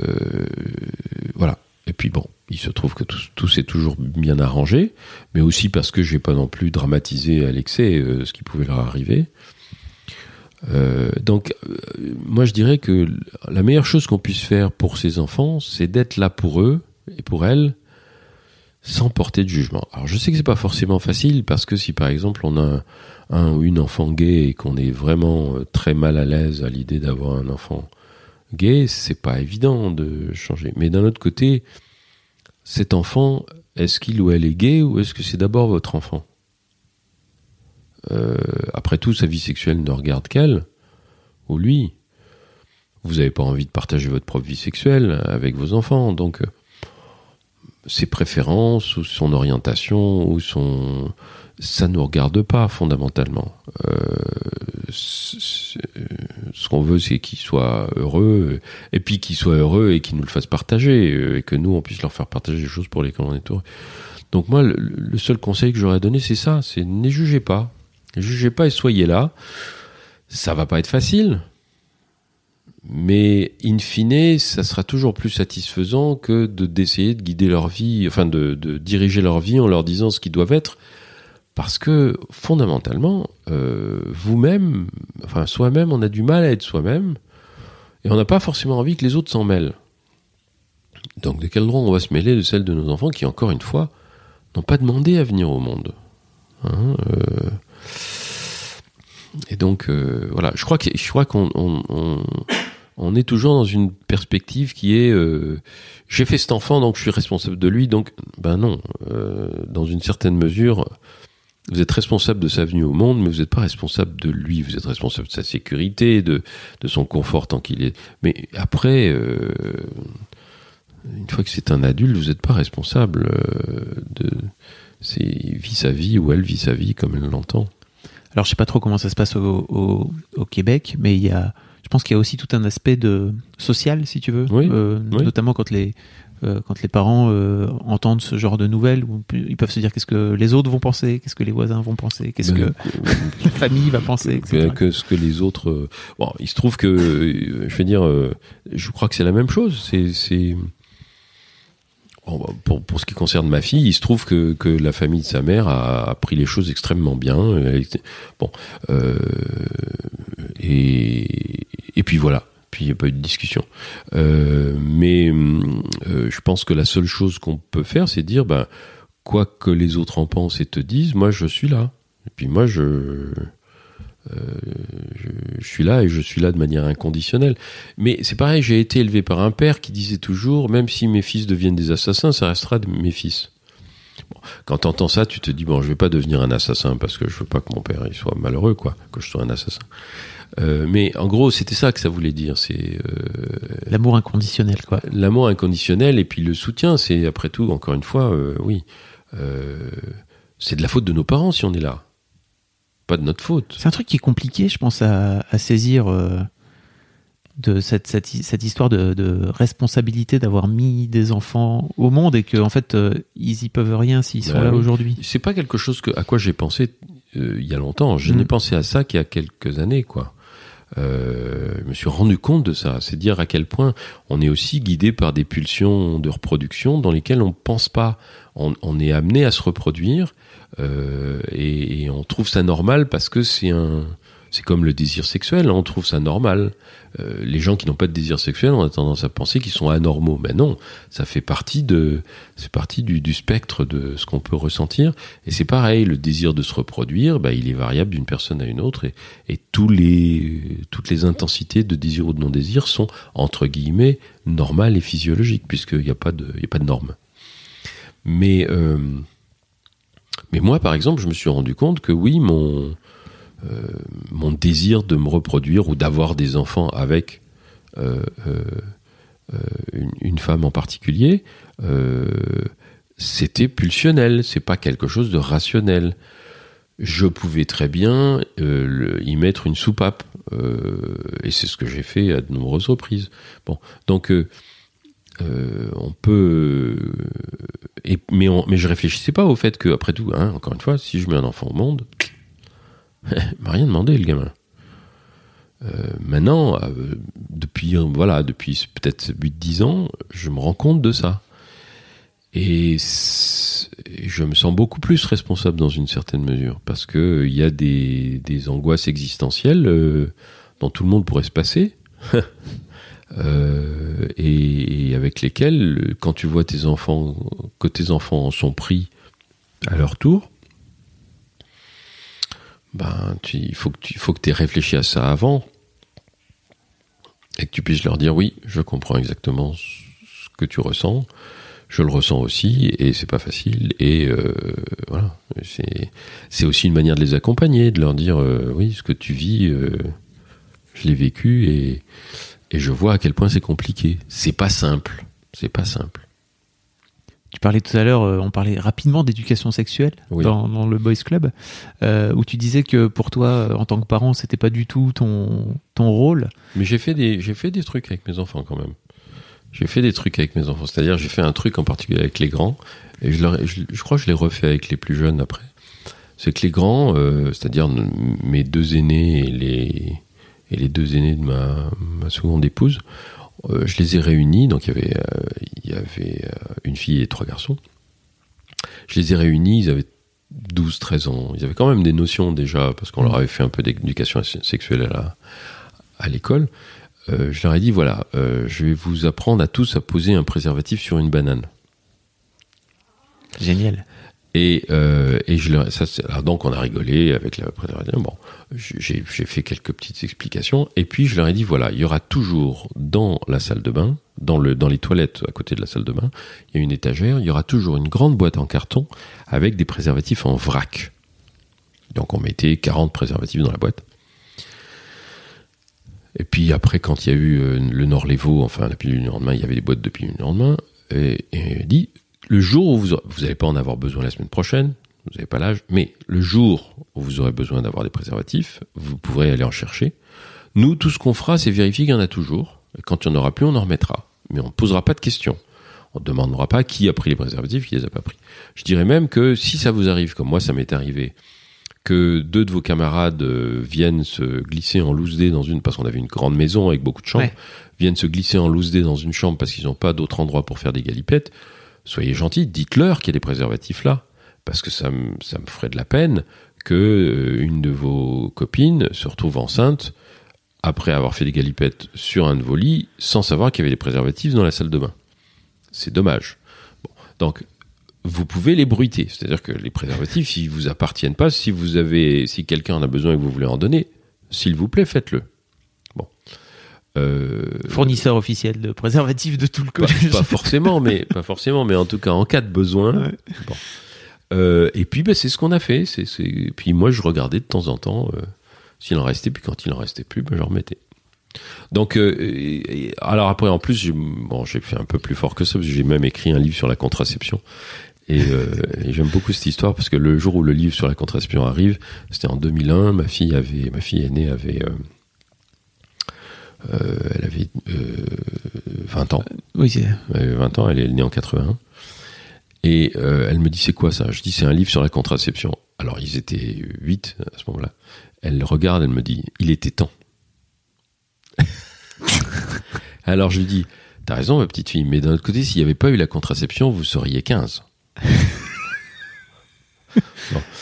voilà. Et puis bon, il se trouve que tout, s'est toujours bien arrangé, mais aussi parce que j'ai pas non plus dramatisé à l'excès euh, ce qui pouvait leur arriver. Euh, donc, moi je dirais que la meilleure chose qu'on puisse faire pour ces enfants, c'est d'être là pour eux et pour elles, sans porter de jugement. Alors je sais que c'est pas forcément facile parce que si par exemple on a un, un ou une enfant gay et qu'on est vraiment très mal à l'aise à l'idée d'avoir un enfant gay, c'est pas évident de changer. Mais d'un autre côté, cet enfant, est-ce qu'il ou elle est gay ou est-ce que c'est d'abord votre enfant? Euh, Après tout, sa vie sexuelle ne regarde qu'elle ou lui. Vous n'avez pas envie de partager votre propre vie sexuelle avec vos enfants, donc euh, ses préférences ou son orientation ou son ça ne nous regarde pas fondamentalement. Euh, ce qu'on veut, c'est qu'il soit heureux, et puis qu'il soit heureux et qu'il nous le fasse partager, euh, et que nous, on puisse leur faire partager des choses pour lesquelles on est heureux. Donc moi, le, seul conseil que j'aurais donné, c'est ça, c'est ne jugez pas. Jugez pas et soyez là. Ça va pas être facile, mais in fine, ça sera toujours plus satisfaisant que de d'essayer de guider leur vie, enfin de, diriger leur vie en leur disant ce qu'ils doivent être, parce que fondamentalement, euh, vous-même, enfin soi-même, on a du mal à être soi-même, et on n'a pas forcément envie que les autres s'en mêlent. Donc de quel droit on va se mêler de celle de nos enfants qui, encore une fois, n'ont pas demandé à venir au monde hein, euh, Et donc euh, voilà, je crois qu'on on, est toujours dans une perspective qui est j'ai fait cet enfant donc je suis responsable de lui donc ben non, dans une certaine mesure. Vous êtes responsable de sa venue au monde, mais vous n'êtes pas responsable de lui. Vous êtes responsable de sa sécurité, de, de son confort tant qu'il est. Mais après, euh, une fois que c'est un adulte, vous n'êtes pas responsable euh, de. C'est vit sa vie ou elle vit sa vie comme elle l'entend. Alors je sais pas trop comment ça se passe au, au, au Québec, mais il y a, je pense qu'il y a aussi tout un aspect de social, si tu veux, Oui, euh, oui. notamment quand les quand les parents euh, entendent ce genre de nouvelles, où ils peuvent se dire qu'est-ce que les autres vont penser, qu'est-ce que les voisins vont penser, qu'est-ce que la famille va penser, etc. que ce que les autres. euh, Bon, il se trouve que, euh, je veux dire, euh, je crois que c'est la même chose. C'est, bah, pour, pour ce qui concerne ma fille, il se trouve que, que la famille de sa mère a, a pris les choses extrêmement bien. Bon, euh, et, et puis voilà. Puis il n'y a pas eu de discussion. Euh, mais euh, je pense que la seule chose qu'on peut faire, c'est dire, ben, quoi que les autres en pensent et te disent, moi je suis là. Et puis moi je, euh, je, je suis là et je suis là de manière inconditionnelle. Mais c'est pareil, j'ai été élevé par un père qui disait toujours, même si mes fils deviennent des assassins, ça restera de mes fils. Quand t'entends ça, tu te dis bon, je vais pas devenir un assassin parce que je veux pas que mon père il soit malheureux, quoi, que je sois un assassin. Euh, mais en gros, c'était ça que ça voulait dire. C'est euh, L'amour inconditionnel, quoi. l'amour inconditionnel et puis le soutien. C'est après tout, encore une fois, euh, oui, c'est de la faute de nos parents si on est là, pas de notre faute. C'est un truc qui est compliqué, je pense, à, à saisir de cette, cette, cette histoire de, de responsabilité d'avoir mis des enfants au monde et que en fait ils y peuvent rien s'ils sont Bah là aujourd'hui. C'est pas quelque chose que, à quoi j'ai pensé il y a longtemps. Je Mm. n'ai pensé à ça qu'il y a quelques années, quoi. Euh, je me suis rendu compte de ça. C'est dire à quel point on est aussi guidé par des pulsions de reproduction dans lesquelles on pense pas. On, est amené à se reproduire euh, et on trouve ça normal parce que c'est un, c'est comme le désir sexuel. hein, on trouve ça normal. Euh, les gens qui n'ont pas de désir sexuel, on a tendance à penser qu'ils sont anormaux. Mais non, ça fait partie de, c'est partie du, du spectre de ce qu'on peut ressentir. Et c'est pareil, le désir de se reproduire, bah, il est variable d'une personne à une autre, et, et tous les, toutes les intensités de désir ou de non-désir sont entre guillemets normales et physiologiques, puisqu'il n'y a pas de, il a pas de normes. Mais, euh, mais moi, par exemple, je me suis rendu compte que oui, mon, mon désir de me reproduire ou d'avoir des enfants avec euh, euh, euh, une, femme en particulier, euh, c'était pulsionnel, c'est pas quelque chose de rationnel. Je pouvais très bien euh, y mettre une soupape, euh, et c'est ce que j'ai fait à de nombreuses reprises. Bon, donc euh, euh, on peut, euh, mais je réfléchissais pas au fait que, après tout, hein, encore une fois, si je mets un enfant au monde, il m'a rien demandé le gamin. Euh, maintenant, euh, depuis euh, voilà, depuis peut-être 8-10 ans, je me rends compte de ça. Et je me sens beaucoup plus responsable dans une certaine mesure, parce que euh, il y a des, angoisses existentielles dont tout le monde pourrait se passer, et, avec lesquelles, quand tu vois tes enfants, que tes enfants en sont pris à leur tour, ben, il faut que tu faut que aies réfléchi à ça avant et que tu puisses leur dire oui, je comprends exactement ce que tu ressens, je le ressens aussi et c'est pas facile et euh, voilà, c'est c'est aussi une manière de les accompagner, de leur dire euh, oui, ce que tu vis, euh, je l'ai vécu et et je vois à quel point c'est compliqué. C'est pas simple, c'est pas simple. Tu parlais tout à l'heure, euh, on parlait rapidement d'éducation sexuelle Oui. dans, dans le Boys Club, euh, où tu disais que pour toi, euh, en tant que parent, c'était pas du tout ton, ton rôle. Mais j'ai fait des j'ai fait des trucs avec mes enfants quand même. J'ai fait des trucs avec mes enfants, c'est-à-dire j'ai fait un truc en particulier avec les grands et je, leur, je, je crois que je l'ai refait avec les plus jeunes après. C'est que les grands, euh, c'est-à-dire mes deux aînés et les, et les deux aînés de ma, ma seconde épouse, euh, je les ai réunis. Donc il y avait, euh, il y avait euh, une fille et trois garçons. Je les ai réunis, ils avaient 12, 13 ans. Ils avaient quand même des notions déjà, parce qu'on leur avait fait un peu d'éducation sexuelle à l'école. Euh, je leur ai dit voilà, euh, je vais vous apprendre à tous à poser un préservatif sur une banane. Génial. Et, euh, et je leur, ça, alors donc on a rigolé avec la. Bon, j'ai fait quelques petites explications. Et puis je leur ai dit voilà, il y aura toujours dans la salle de bain, dans, le, dans les toilettes à côté de la salle de bain, il y a une étagère, il y aura toujours une grande boîte en carton avec des préservatifs en vrac. Donc on mettait 40 préservatifs dans la boîte. Et puis après, quand il y a eu euh, le Nord-Lévaux, enfin la pilule du lendemain, il y avait des boîtes de pilule du lendemain, et, et dit le jour où vous vous n'allez pas en avoir besoin la semaine prochaine, vous n'avez pas l'âge, mais le jour où vous aurez besoin d'avoir des préservatifs, vous pourrez aller en chercher. Nous, tout ce qu'on fera, c'est vérifier qu'il y en a toujours. Et quand il n'y en aura plus, on en remettra. Mais on ne posera pas de questions. On ne demandera pas qui a pris les préservatifs, qui les a pas pris. Je dirais même que si ça vous arrive, comme moi ça m'est arrivé, que deux de vos camarades euh, viennent se glisser en loose day dans une, parce qu'on avait une grande maison avec beaucoup de chambres, Ouais. viennent se glisser en loose day dans une chambre parce qu'ils n'ont pas d'autre endroit pour faire des galipettes, soyez gentils, dites-leur qu'il y a des préservatifs là, parce que ça me, ça me ferait de la peine que euh, une de vos copines se retrouve enceinte après avoir fait des galipettes sur un de vos lits sans savoir qu'il y avait des préservatifs dans la salle de bain. C'est dommage. Donc vous pouvez les bruiter, c'est-à-dire que les préservatifs, s'ils vous appartiennent pas, si vous avez, si quelqu'un en a besoin et que vous voulez en donner, s'il vous plaît, faites-le. Euh, Fournisseur officiel de préservatifs de tout le pas, collège. pas forcément, mais pas forcément, mais en tout cas en cas de besoin. Ouais. Bon. Euh, et puis ben, c'est ce qu'on a fait. C'est, c'est... Puis moi je regardais de temps en temps euh, s'il en restait, puis quand il en restait plus, ben, je remettais. Donc euh, et- alors après en plus j'ai, bon j'ai fait un peu plus fort que ça parce que j'ai même écrit un livre sur la contraception. Et, euh, et j'aime beaucoup cette histoire parce que le jour où le livre sur la contraception arrive, c'était en 2001. Ma fille avait, ma fille aînée avait, euh, elle avait euh, 20 ans. Oui, c'est- Elle avait 20 ans, elle est née en 81. Et euh, elle me dit c'est quoi ça? Je dis c'est un livre sur la contraception. Alors ils étaient 8 à ce moment-là. Elle regarde, elle me dit il était temps. Alors je lui dis t'as raison ma petite fille, mais d'un autre côté s'il n'y avait pas eu la contraception vous seriez 15. Bon.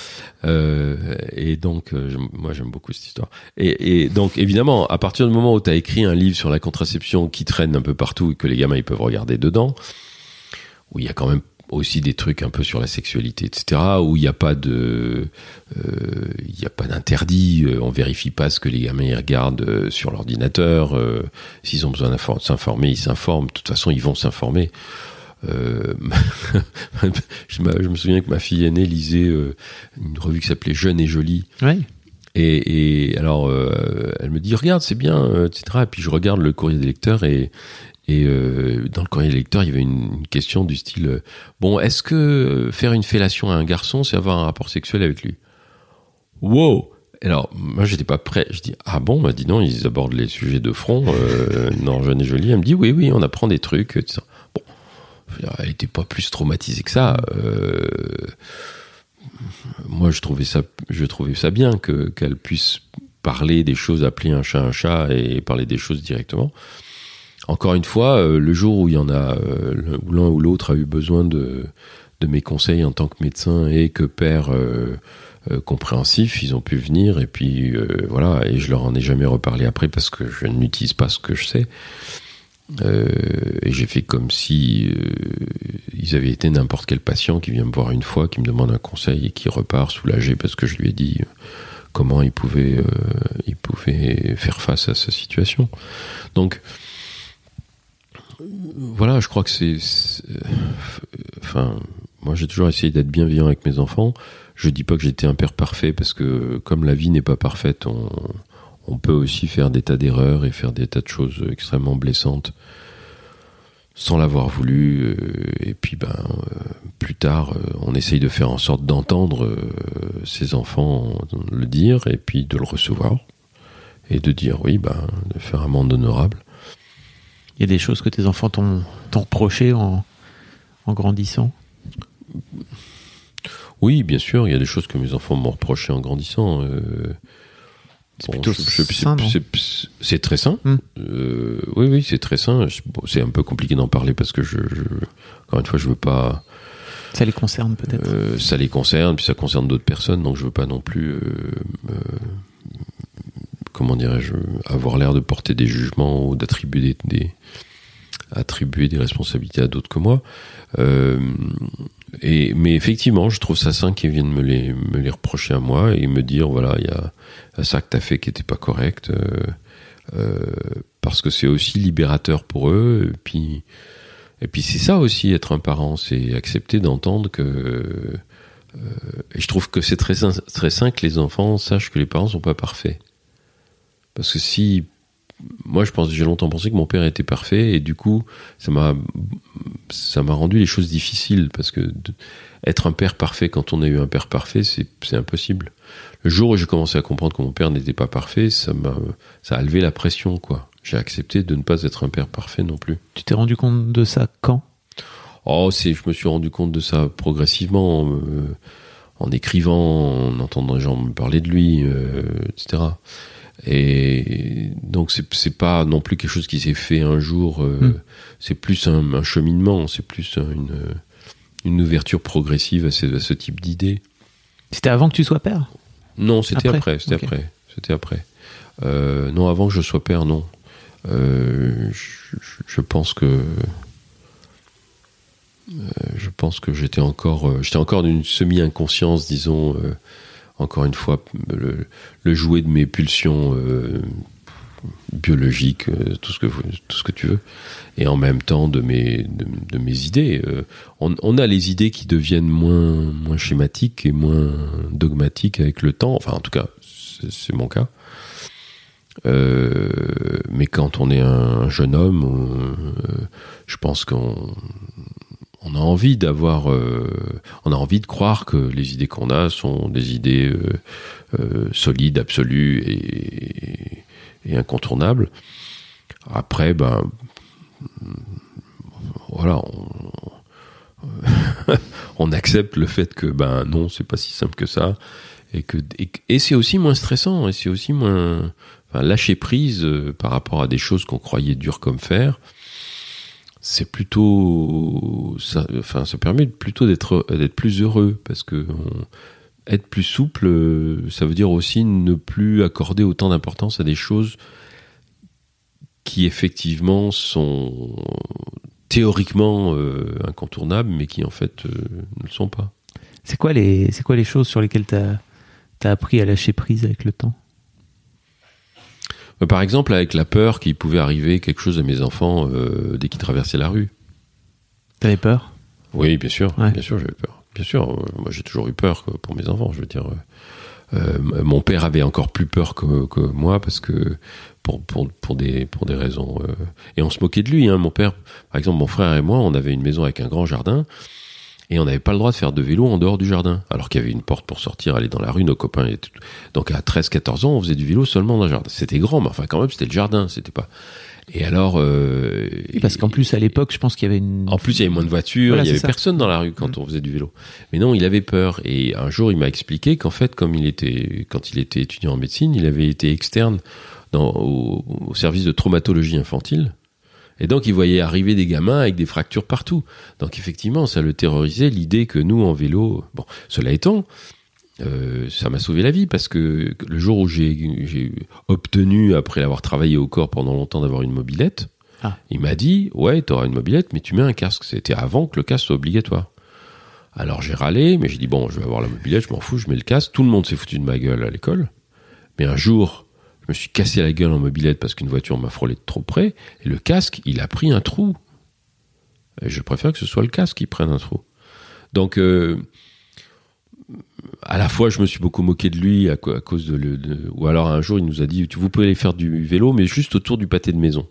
Euh, et donc, euh, moi j'aime beaucoup cette histoire. Et, donc, évidemment, à partir du moment où tu as écrit un livre sur la contraception qui traîne un peu partout et que les gamins ils peuvent regarder dedans, où il y a quand même aussi des trucs un peu sur la sexualité, etc., où il n'y a pas de, euh, il n'y a pas d'interdit, euh, on vérifie pas ce que les gamins ils regardent euh, sur l'ordinateur, euh, s'ils ont besoin de s'informer, ils s'informent. De toute façon, ils vont s'informer. Euh, je, me- souviens que ma fille aînée lisait euh, une revue qui s'appelait Jeune et Jolie. Et, et alors, euh, elle me dit, regarde, c'est bien, etc. Et puis je regarde le courrier des lecteurs et, et euh, dans le courrier des lecteurs, il y avait une, une question du style, euh, bon, est-ce que faire une fellation à un garçon, c'est avoir un rapport sexuel avec lui? Wow alors, moi, j'étais pas prêt. Je dis, ah bon, bah dis non, ils abordent les sujets de front. Non, jeune et jolie. Elle me dit, oui, oui, on apprend des trucs. etc. Bon, je veux dire, elle était pas plus traumatisée que ça. Euh, moi, je trouvais ça, je trouvais ça bien que qu'elle puisse parler des choses, appeler un chat un chat et parler des choses directement. Encore une fois, euh, le jour où il y en a, euh, l'un ou l'autre a eu besoin de mes conseils en tant que médecin et que père compréhensif, ils ont pu venir et puis euh, voilà. Et je leur en ai jamais reparlé après parce que je n'utilise pas ce que je sais. Euh, et j'ai fait comme si euh, ils avaient été n'importe quel patient qui vient me voir une fois, qui me demande un conseil et qui repart soulagé parce que je lui ai dit euh, comment il pouvait, euh, il pouvait faire face à sa situation. Donc euh, voilà, je crois que c'est, euh, enfin, moi j'ai toujours essayé d'être bienveillant avec mes enfants. Je dis pas que j'étais un père parfait parce que comme la vie n'est pas parfaite, on, on peut aussi faire des tas d'erreurs et faire des tas de choses extrêmement blessantes sans l'avoir voulu. euh, et puis, ben, euh, plus tard, euh, on essaye de faire en sorte d'entendre ses enfants le dire et puis de le recevoir et de dire oui, ben, de faire un monde honorable. Il y a des choses que tes enfants t'ont t'ont reproché en, en grandissant? Oui, bien sûr, il y a des choses que mes enfants m'ont reproché en grandissant. euh, C'est bon, très sain. Hmm. Euh, oui, oui, c'est très sain. Bon, c'est un peu compliqué d'en parler parce que je, je- encore une fois, je veux pas. Ça les concerne peut-être. euh, ça les concerne, puis ça concerne d'autres personnes, donc je veux pas non plus. euh, me- comment dirais-je Avoir l'air de porter des jugements ou d'attribuer des, des- attribuer des responsabilités à d'autres que moi. Et, mais effectivement, je trouve ça sain qu'ils viennent me les, me les reprocher à moi et me dire voilà, il y a, ça que t'as fait qui était pas correct. euh, euh, parce que c'est aussi libérateur pour eux. Et puis, et puis c'est ça aussi être un parent, c'est accepter d'entendre que. euh, et je trouve que c'est très très sain que les enfants sachent que les parents sont pas parfaits. Parce que si moi, je pense, j'ai longtemps pensé que mon père était parfait et du coup, ça m'a, ça m'a rendu les choses difficiles parce que de- être un père parfait quand on a eu un père parfait, c'est, c'est impossible. Le jour où j'ai commencé à comprendre que mon père n'était pas parfait, ça m'a, ça a levé la pression, quoi. J'ai accepté de ne pas être un père parfait non plus. Tu t'es rendu compte de ça quand? Oh, c'est, je me suis rendu compte de ça progressivement, euh, en écrivant, en entendant les gens me parler de lui, euh, etc. Et donc c'est, pas non plus quelque chose qui s'est fait un jour. euh, Hmm. C'est plus un, un cheminement, c'est plus un- une, une ouverture progressive à ce, à ce type d'idées. C'était avant que tu sois père? Non, c'était Après c'était après, c'était après. Euh, non, avant que je sois père, non. Euh, je, je- pense que je pense que j'étais encore j'étais encore d'une semi inconscience, disons. Encore une fois, le, le jouet de mes pulsions euh, biologiques, euh, tout ce que tout ce que tu veux, et en même temps de mes de, mes idées. Euh, on, a les idées qui deviennent moins moins schématiques et moins dogmatiques avec le temps. Enfin, en tout cas, c'est mon cas. Mais quand on est un jeune homme, je pense qu'on on a envie d'avoir, euh, on a envie de croire que les idées qu'on a sont des idées euh, euh, solides, absolues et, et incontournables. Après, ben voilà, on, accepte le fait que ben non, c'est pas si simple que ça, et que et, c'est aussi moins stressant, et c'est aussi moins enfin, lâcher prise par rapport à des choses qu'on croyait dures comme fer. C'est plutôt, ça, enfin, ça permet plutôt d'être d'être plus heureux parce que être plus souple, ça veut dire aussi ne plus accorder autant d'importance à des choses qui effectivement sont théoriquement euh, incontournables, mais qui en fait euh, ne le sont pas. C'est quoi les c'est quoi les choses sur lesquelles t'as as appris à lâcher prise avec le temps? Par exemple, avec la peur qu'il pouvait arriver quelque chose à mes enfants euh, dès qu'ils traversaient la rue. T'avais peur? Oui, bien sûr, Ouais. bien sûr, j'avais peur. Bien sûr, euh, moi j'ai toujours eu peur quoi, pour mes enfants. Je veux dire, euh, euh, mon père avait encore plus peur que, que moi parce que pour pour pour des pour des raisons euh, et on se moquait de lui. Hein, mon père, par exemple, mon frère et moi, on avait une maison avec un grand jardin. Et on n'avait pas le droit de faire de vélo en dehors du jardin. Alors qu'il y avait une porte pour sortir, aller dans la rue, nos copains étaient tout- Donc à 13-14 ans, on faisait du vélo seulement dans le jardin. C'était grand, mais enfin quand même, c'était le jardin, c'était pas... Et alors... euh, Parce qu'en plus à l'époque, je pense qu'il y avait une en plus, il y avait moins de voitures, Voilà, il y avait ça. personne dans la rue quand on faisait du vélo. Mais non, il avait peur. Et un jour, il m'a expliqué qu'en fait, comme il était, quand il était étudiant en médecine, il avait été externe dans, au, au service de traumatologie infantile. Et donc, il voyait arriver des gamins avec des fractures partout. Donc, effectivement, ça le terrorisait l'idée que nous, en vélo, bon, cela étant, euh, ça m'a sauvé la vie parce que le jour où j'ai obtenu, après avoir travaillé au corps pendant longtemps, d'avoir une mobilette, Ah. il m'a dit Ouais, t'auras une mobilette, mais tu mets un casque. C'était avant que le casque soit obligatoire. Alors j'ai râlé, mais j'ai dit Bon, je vais avoir la mobilette, je m'en fous, je mets le casque. Tout le monde s'est foutu de ma gueule à l'école. Mais un jour, je me suis cassé la gueule en mobilette parce qu'une voiture m'a frôlé de trop près, et le casque, il a pris un trou. Je préfère que ce soit le casque qui prenne un trou. Donc, euh, à la fois, je me suis beaucoup moqué de lui à, cause de, le- Ou alors, un jour, il nous a dit Vous pouvez aller faire du vélo, mais juste autour du pâté de maison.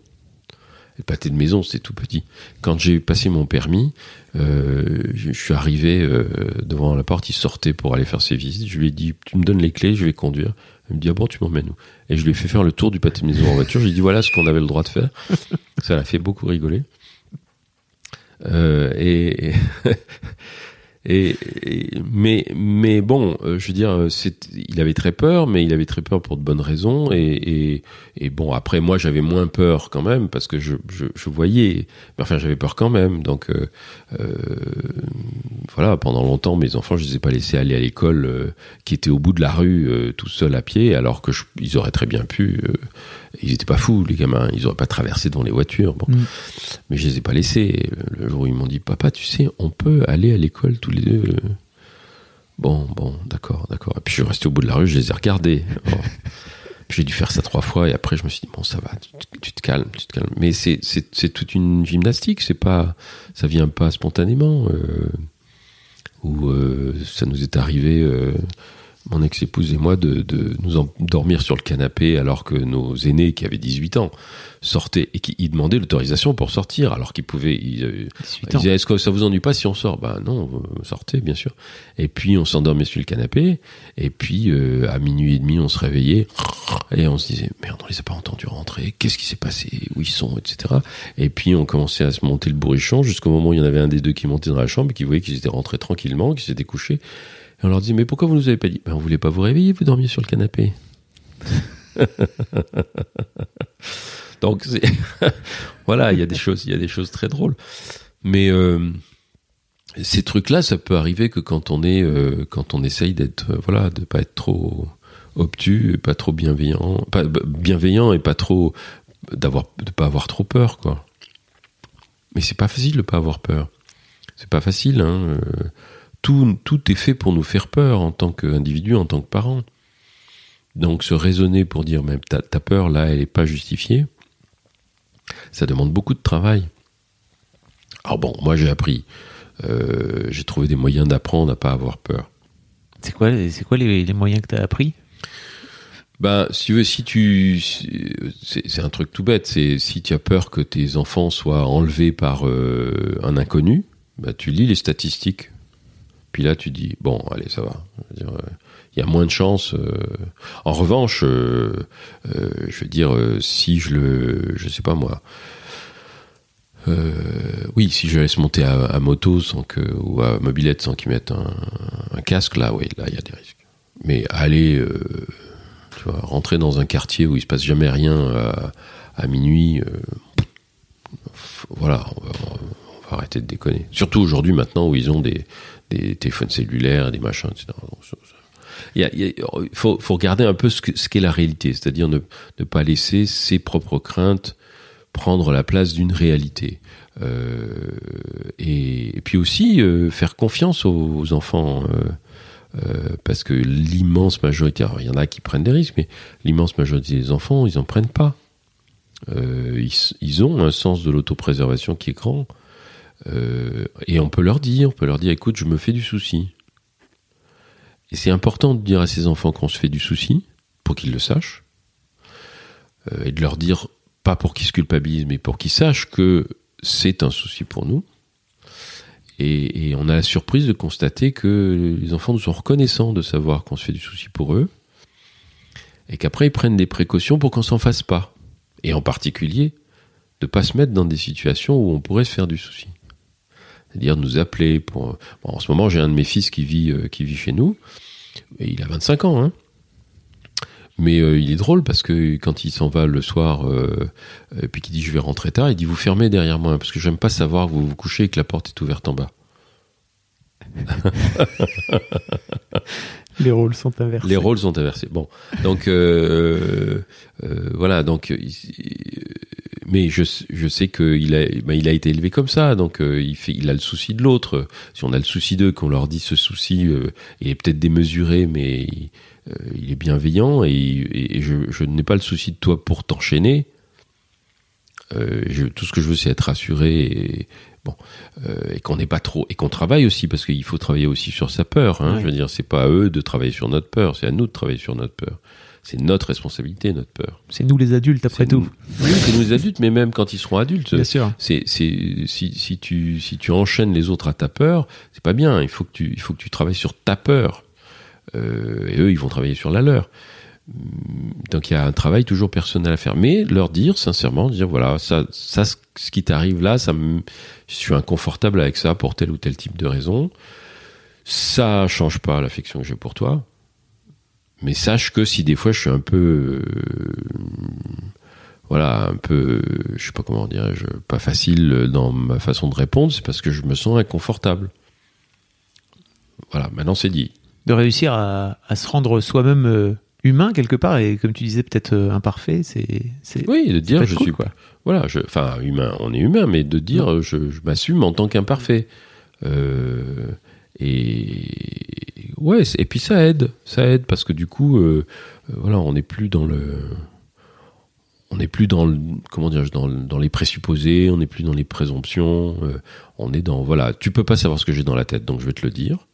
Le pâté de maison, c'est tout petit. Quand j'ai passé mon permis, euh, je, je suis arrivé euh, devant la porte, il sortait pour aller faire ses visites. Je lui ai dit Tu me donnes les clés, je vais conduire. Il me dit Ah bon, tu m'emmènes où? Et je lui ai fait faire le tour du pâté maison en voiture. J'ai dit Voilà ce qu'on avait le droit de faire. Ça l'a fait beaucoup rigoler. Euh, et, Et, et- mais mais bon, euh, je veux dire, il avait très peur, mais il avait très peur pour de bonnes raisons. Et, bon, après moi, j'avais moins peur quand même parce que je, je, je voyais. Mais enfin, j'avais peur quand même. Donc euh, euh, voilà, pendant longtemps, mes enfants, je les ai pas laissés aller à l'école, qui était au bout de la rue, tout seul à pied, alors que je- ils auraient très bien pu. ils étaient pas fous, les gamins. Ils auraient pas traversé devant les voitures. Bon. Mm. Mais je les ai pas laissés. Le jour où ils m'ont dit, papa, tu sais, on peut aller à l'école les deux. Bon, bon, d'accord, d'accord. Et puis je suis resté au bout de la rue, je les ai regardés. Puis J'ai dû faire ça trois fois et après je me suis dit bon ça va, tu, te- calmes, tu te calmes. Mais c'est c'est c'est toute une gymnastique, c'est pas ça vient pas spontanément. Euh, ou euh, ça nous est arrivé, euh, mon ex-épouse et moi, de, de nous endormir sur le canapé alors que nos aînés qui avaient 18 ans sortaient et qui ils demandaient l'autorisation pour sortir alors qu'ils pouvaient. Ils, euh, 18 ils disaient, est-ce que ça vous ennuie pas si on sort? Bah non, vous sortez bien sûr. Et puis on s'endormait sur le canapé. Et puis euh, à minuit et demi, on se réveillait et on se disait merde, on les a pas entendus rentrer. Qu'est-ce qui s'est passé? Où ils sont, etc. Et puis on commençait à se monter le bourrichon jusqu'au moment où il y en avait un des deux qui montait dans la chambre et qui voyait qu'ils étaient rentrés tranquillement, qu'ils s'étaient couchés. On leur disait mais pourquoi vous nous avez pas dit? Ben on voulait pas vous réveiller, vous dormiez sur le canapé. Donc voilà, il y a des choses, il y a des choses très drôles. Mais euh, ces trucs-là, ça peut arriver que quand on est, euh, essaye d'être, euh, voilà, de pas être trop obtus, et pas trop bienveillant, pas b- bienveillant et pas trop d'avoir, de pas avoir trop peur, quoi. Mais c'est pas facile de pas avoir peur. C'est pas facile. Hein. Tout, tout est fait pour nous faire peur en tant qu'individu, en tant que parent. Donc se raisonner pour dire même ta, ta peur là, elle est pas justifiée. Ça demande beaucoup de travail. Alors bon, moi j'ai appris, euh, j'ai trouvé des moyens d'apprendre à pas avoir peur. C'est quoi, les- c'est quoi les, les moyens que tu as appris? Ben, si tu veux, si tu, c'est c'est un truc tout bête. C'est si tu as peur que tes enfants soient enlevés par euh, un inconnu, ben, tu lis les statistiques. Puis là, tu dis bon, allez, ça va. Euh, Il y a moins de chances. euh. En revanche, euh, je veux dire, si je le, je sais pas moi. oui, si je laisse monter à, moto sans que ou à mobilette sans qu'ils mettent un, casque, là, oui, là, il y a des risques. Mais aller tu vois, rentrer dans un quartier où il se passe jamais rien à, minuit, voilà, on on va arrêter de déconner. Surtout aujourd'hui, maintenant, où ils ont des, des téléphones cellulaires, des machins, etc. Il faut, regarder un peu ce que- ce qu'est la réalité, c'est-à-dire ne, pas laisser ses propres craintes prendre la place d'une réalité. Euh, et, puis aussi euh, faire confiance aux, enfants. euh, parce que l'immense majorité, alors il y en a qui prennent des risques, mais l'immense majorité des enfants, ils en prennent pas. Ils, ils ont un sens de l'autopréservation qui est grand. Euh, et on peut leur dire, on peut leur dire, écoute, je me fais du souci. Et c'est important de dire à ces enfants qu'on se fait du souci, pour qu'ils le sachent, Euh, et de leur dire, pas pour qu'ils se culpabilisent, mais pour qu'ils sachent que c'est un souci pour nous. Et, on a la surprise de constater que les enfants nous sont reconnaissants de savoir qu'on se fait du souci pour eux, et qu'après ils prennent des précautions pour qu'on s'en fasse pas. Et en particulier, de pas se mettre dans des situations où on pourrait se faire du souci. C'est-à-dire nous appeler pour. Bon, en ce moment, j'ai un de mes fils qui vit, euh, qui vit chez nous, et il a 25 ans, hein. Mais euh, il est drôle parce que quand il s'en va le soir, euh, et puis qu'il dit je vais rentrer tard, il dit vous fermez derrière moi parce que j'aime pas savoir que vous vous couchez et que la porte est ouverte en bas. Les rôles sont inversés. Les rôles sont inversés. Bon, donc voilà, donc mais je, je sais qu'il a, ben, il a été élevé comme ça, donc euh, il fait, il a le souci de l'autre. Si on a le souci d'eux, qu'on leur dit ce souci, euh, il est peut-être démesuré, mais il, euh, il est bienveillant et, et- et je, je n'ai pas le souci de toi pour t'enchaîner. Euh, je- tout ce que je veux, c'est être rassuré et bon euh, et qu'on n'est pas trop et qu'on travaille aussi parce qu'il faut travailler aussi sur sa peur. Hein, Ouais. Je veux dire, c'est pas à eux de travailler sur notre peur, c'est à nous de travailler sur notre peur. C'est notre responsabilité, notre peur. C'est nous les adultes, après tout. nous- Oui, c'est nous les adultes, mais même quand ils seront adultes. Bien sûr. C'est, si, si tu, si tu enchaînes les autres à ta peur, c'est pas bien. Il faut que tu, il faut que tu travailles sur ta peur. Euh, et eux, ils vont travailler sur la leur. Donc il y a un travail toujours personnel à faire. Mais leur dire, sincèrement, dire voilà, ça, ça, ce qui t'arrive là, ça me, je suis inconfortable avec ça pour tel ou tel type de raison. Ça change pas l'affection que j'ai pour toi. Mais sache que si des fois je suis un peu, euh, voilà, un peu, je sais pas comment dire, pas facile dans ma façon de répondre, c'est parce que je me sens inconfortable. Voilà, maintenant c'est dit. De réussir à, se rendre soi-même euh, humain quelque part et comme tu disais peut-être euh, imparfait, c'est, oui, de dire je suis quoi. Voilà, je, enfin humain, on est humain, mais de dire je, m'assume en tant qu'imparfait. Et ouais, et puis ça aide, ça aide parce que du coup, euh, euh, voilà, on n'est plus dans le, on n'est plus dans comment dire, dans, dans les présupposés, on n'est plus dans les présomptions, euh, on est dans, voilà, tu peux pas savoir ce que j'ai dans la tête, donc je vais te le dire.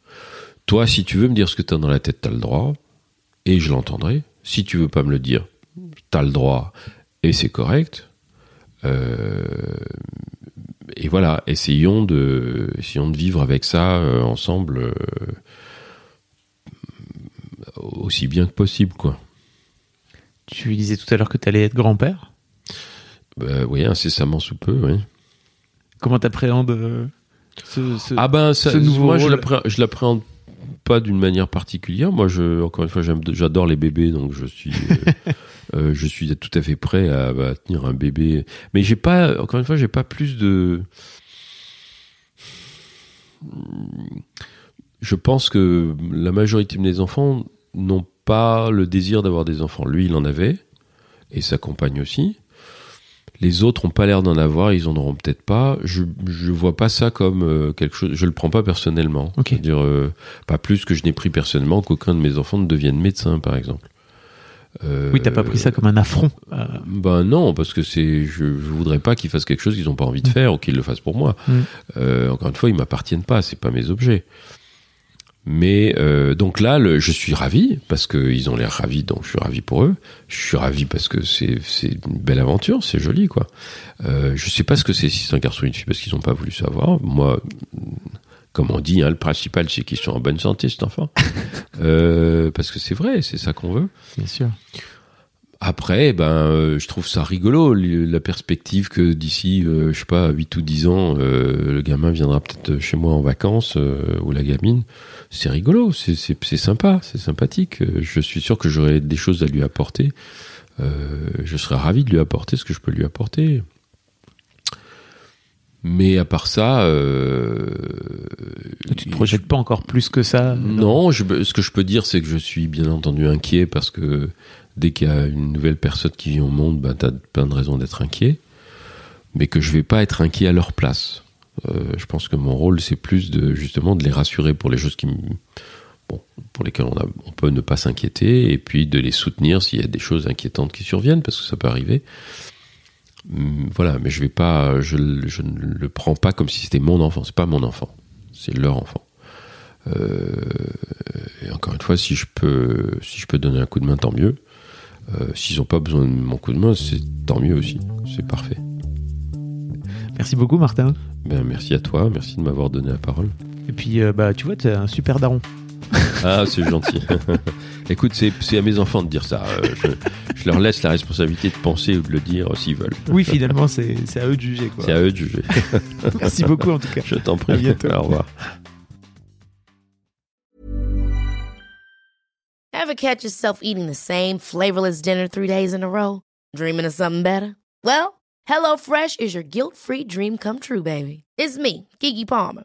Toi, si tu veux me dire ce que tu as dans la tête, tu as le droit, et je l'entendrai. Si tu veux pas me le dire, tu as le droit, et c'est correct. Et voilà, essayons de, essayons de vivre avec ça ensemble aussi bien que possible, quoi. Tu disais tout à l'heure que tu allais être grand-père? Bah, Oui, incessamment sous peu, oui. Comment t'appréhendes euh, ce, ce, ah ben, ça, nouveau moi, je l'appréhende pas d'une manière particulière. Moi, je, encore une fois, j'adore les bébés, donc je suis, euh, euh, je suis tout à fait prêt à, à tenir un bébé. Mais j'ai pas, encore une fois, j'ai pas plus de. Je pense que la majorité de mes enfants n'ont pas le désir d'avoir des enfants. Lui, il en avait, et sa compagne aussi. Les autres n'ont pas l'air d'en avoir, ils en auront peut-être pas. Je ne vois pas ça comme euh, quelque chose. Je le prends pas personnellement. C'est-à-dire euh, pas plus que je n'ai pris personnellement qu'aucun de mes enfants ne devienne médecin, par exemple. Euh, oui, t'as pas pris ça comme un affront. Ben non, parce que c'est, je, ne voudrais pas qu'ils fassent quelque chose qu'ils n'ont pas envie de mm. faire ou qu'ils le fassent pour moi. Mm. encore une fois, ils m'appartiennent pas, c'est pas mes objets. Mais euh, donc là, le, je suis ravi parce qu'ils ont l'air ravis, donc je suis ravi pour eux. Je suis ravi parce que c'est une belle aventure, c'est joli quoi. Euh, je sais pas ce que c'est si c'est un garçon ou une fille parce qu'ils n'ont pas voulu savoir. Moi, comme on dit, hein, le principal c'est qu'ils sont en bonne santé cet enfant, euh, parce que c'est vrai, c'est ça qu'on veut. Bien sûr. Après, ben, euh, je trouve ça rigolo, la perspective que d'ici, euh, je sais pas, 8 ou 10 ans, le gamin viendra peut-être chez moi en vacances, ou la gamine. C'est rigolo, c'est sympa, c'est sympathique. Je suis sûr que j'aurai des choses à lui apporter. je serais ravi de lui apporter ce que je peux lui apporter. Mais à part ça, tu te projettes pas encore plus que ça Non, ce que je peux dire, c'est que je suis bien entendu inquiet parce que dès qu'il y a une nouvelle personne qui vit au monde, ben, tu as plein de raisons d'être inquiet, mais que je vais pas être inquiet à leur place. Euh, je pense que mon rôle, c'est plus de justement de les rassurer pour les choses qui, bon, pour lesquelles on, a, on peut ne pas s'inquiéter, et puis de les soutenir s'il y a des choses inquiétantes qui surviennent, parce que ça peut arriver. Hum, voilà, mais je vais pas, je, je ne le prends pas comme si c'était mon enfant. C'est pas mon enfant, c'est leur enfant. Euh, et encore une fois, si je peux, si je peux donner un coup de main, tant mieux. Euh, s'ils n'ont pas besoin de mon coup de main, c'est tant mieux aussi. C'est parfait. Merci beaucoup, Martin. Ben, merci à toi. Merci de m'avoir donné la parole. Et puis, euh, bah, tu vois, tu es un super daron. Ah, c'est gentil. Écoute, c'est à mes enfants de dire ça. Euh, je, leur laisse la responsabilité de penser ou de le dire s'ils veulent. Oui, finalement, c'est à eux de juger. C'est à eux de juger. Merci beaucoup, en tout cas. Je t'en prie. À bientôt. Au revoir. Ever catch yourself eating the same flavorless dinner three days in a row? Dreaming of something better? Well, HelloFresh is your guilt-free dream come true, baby. It's me, Kiki Palmer.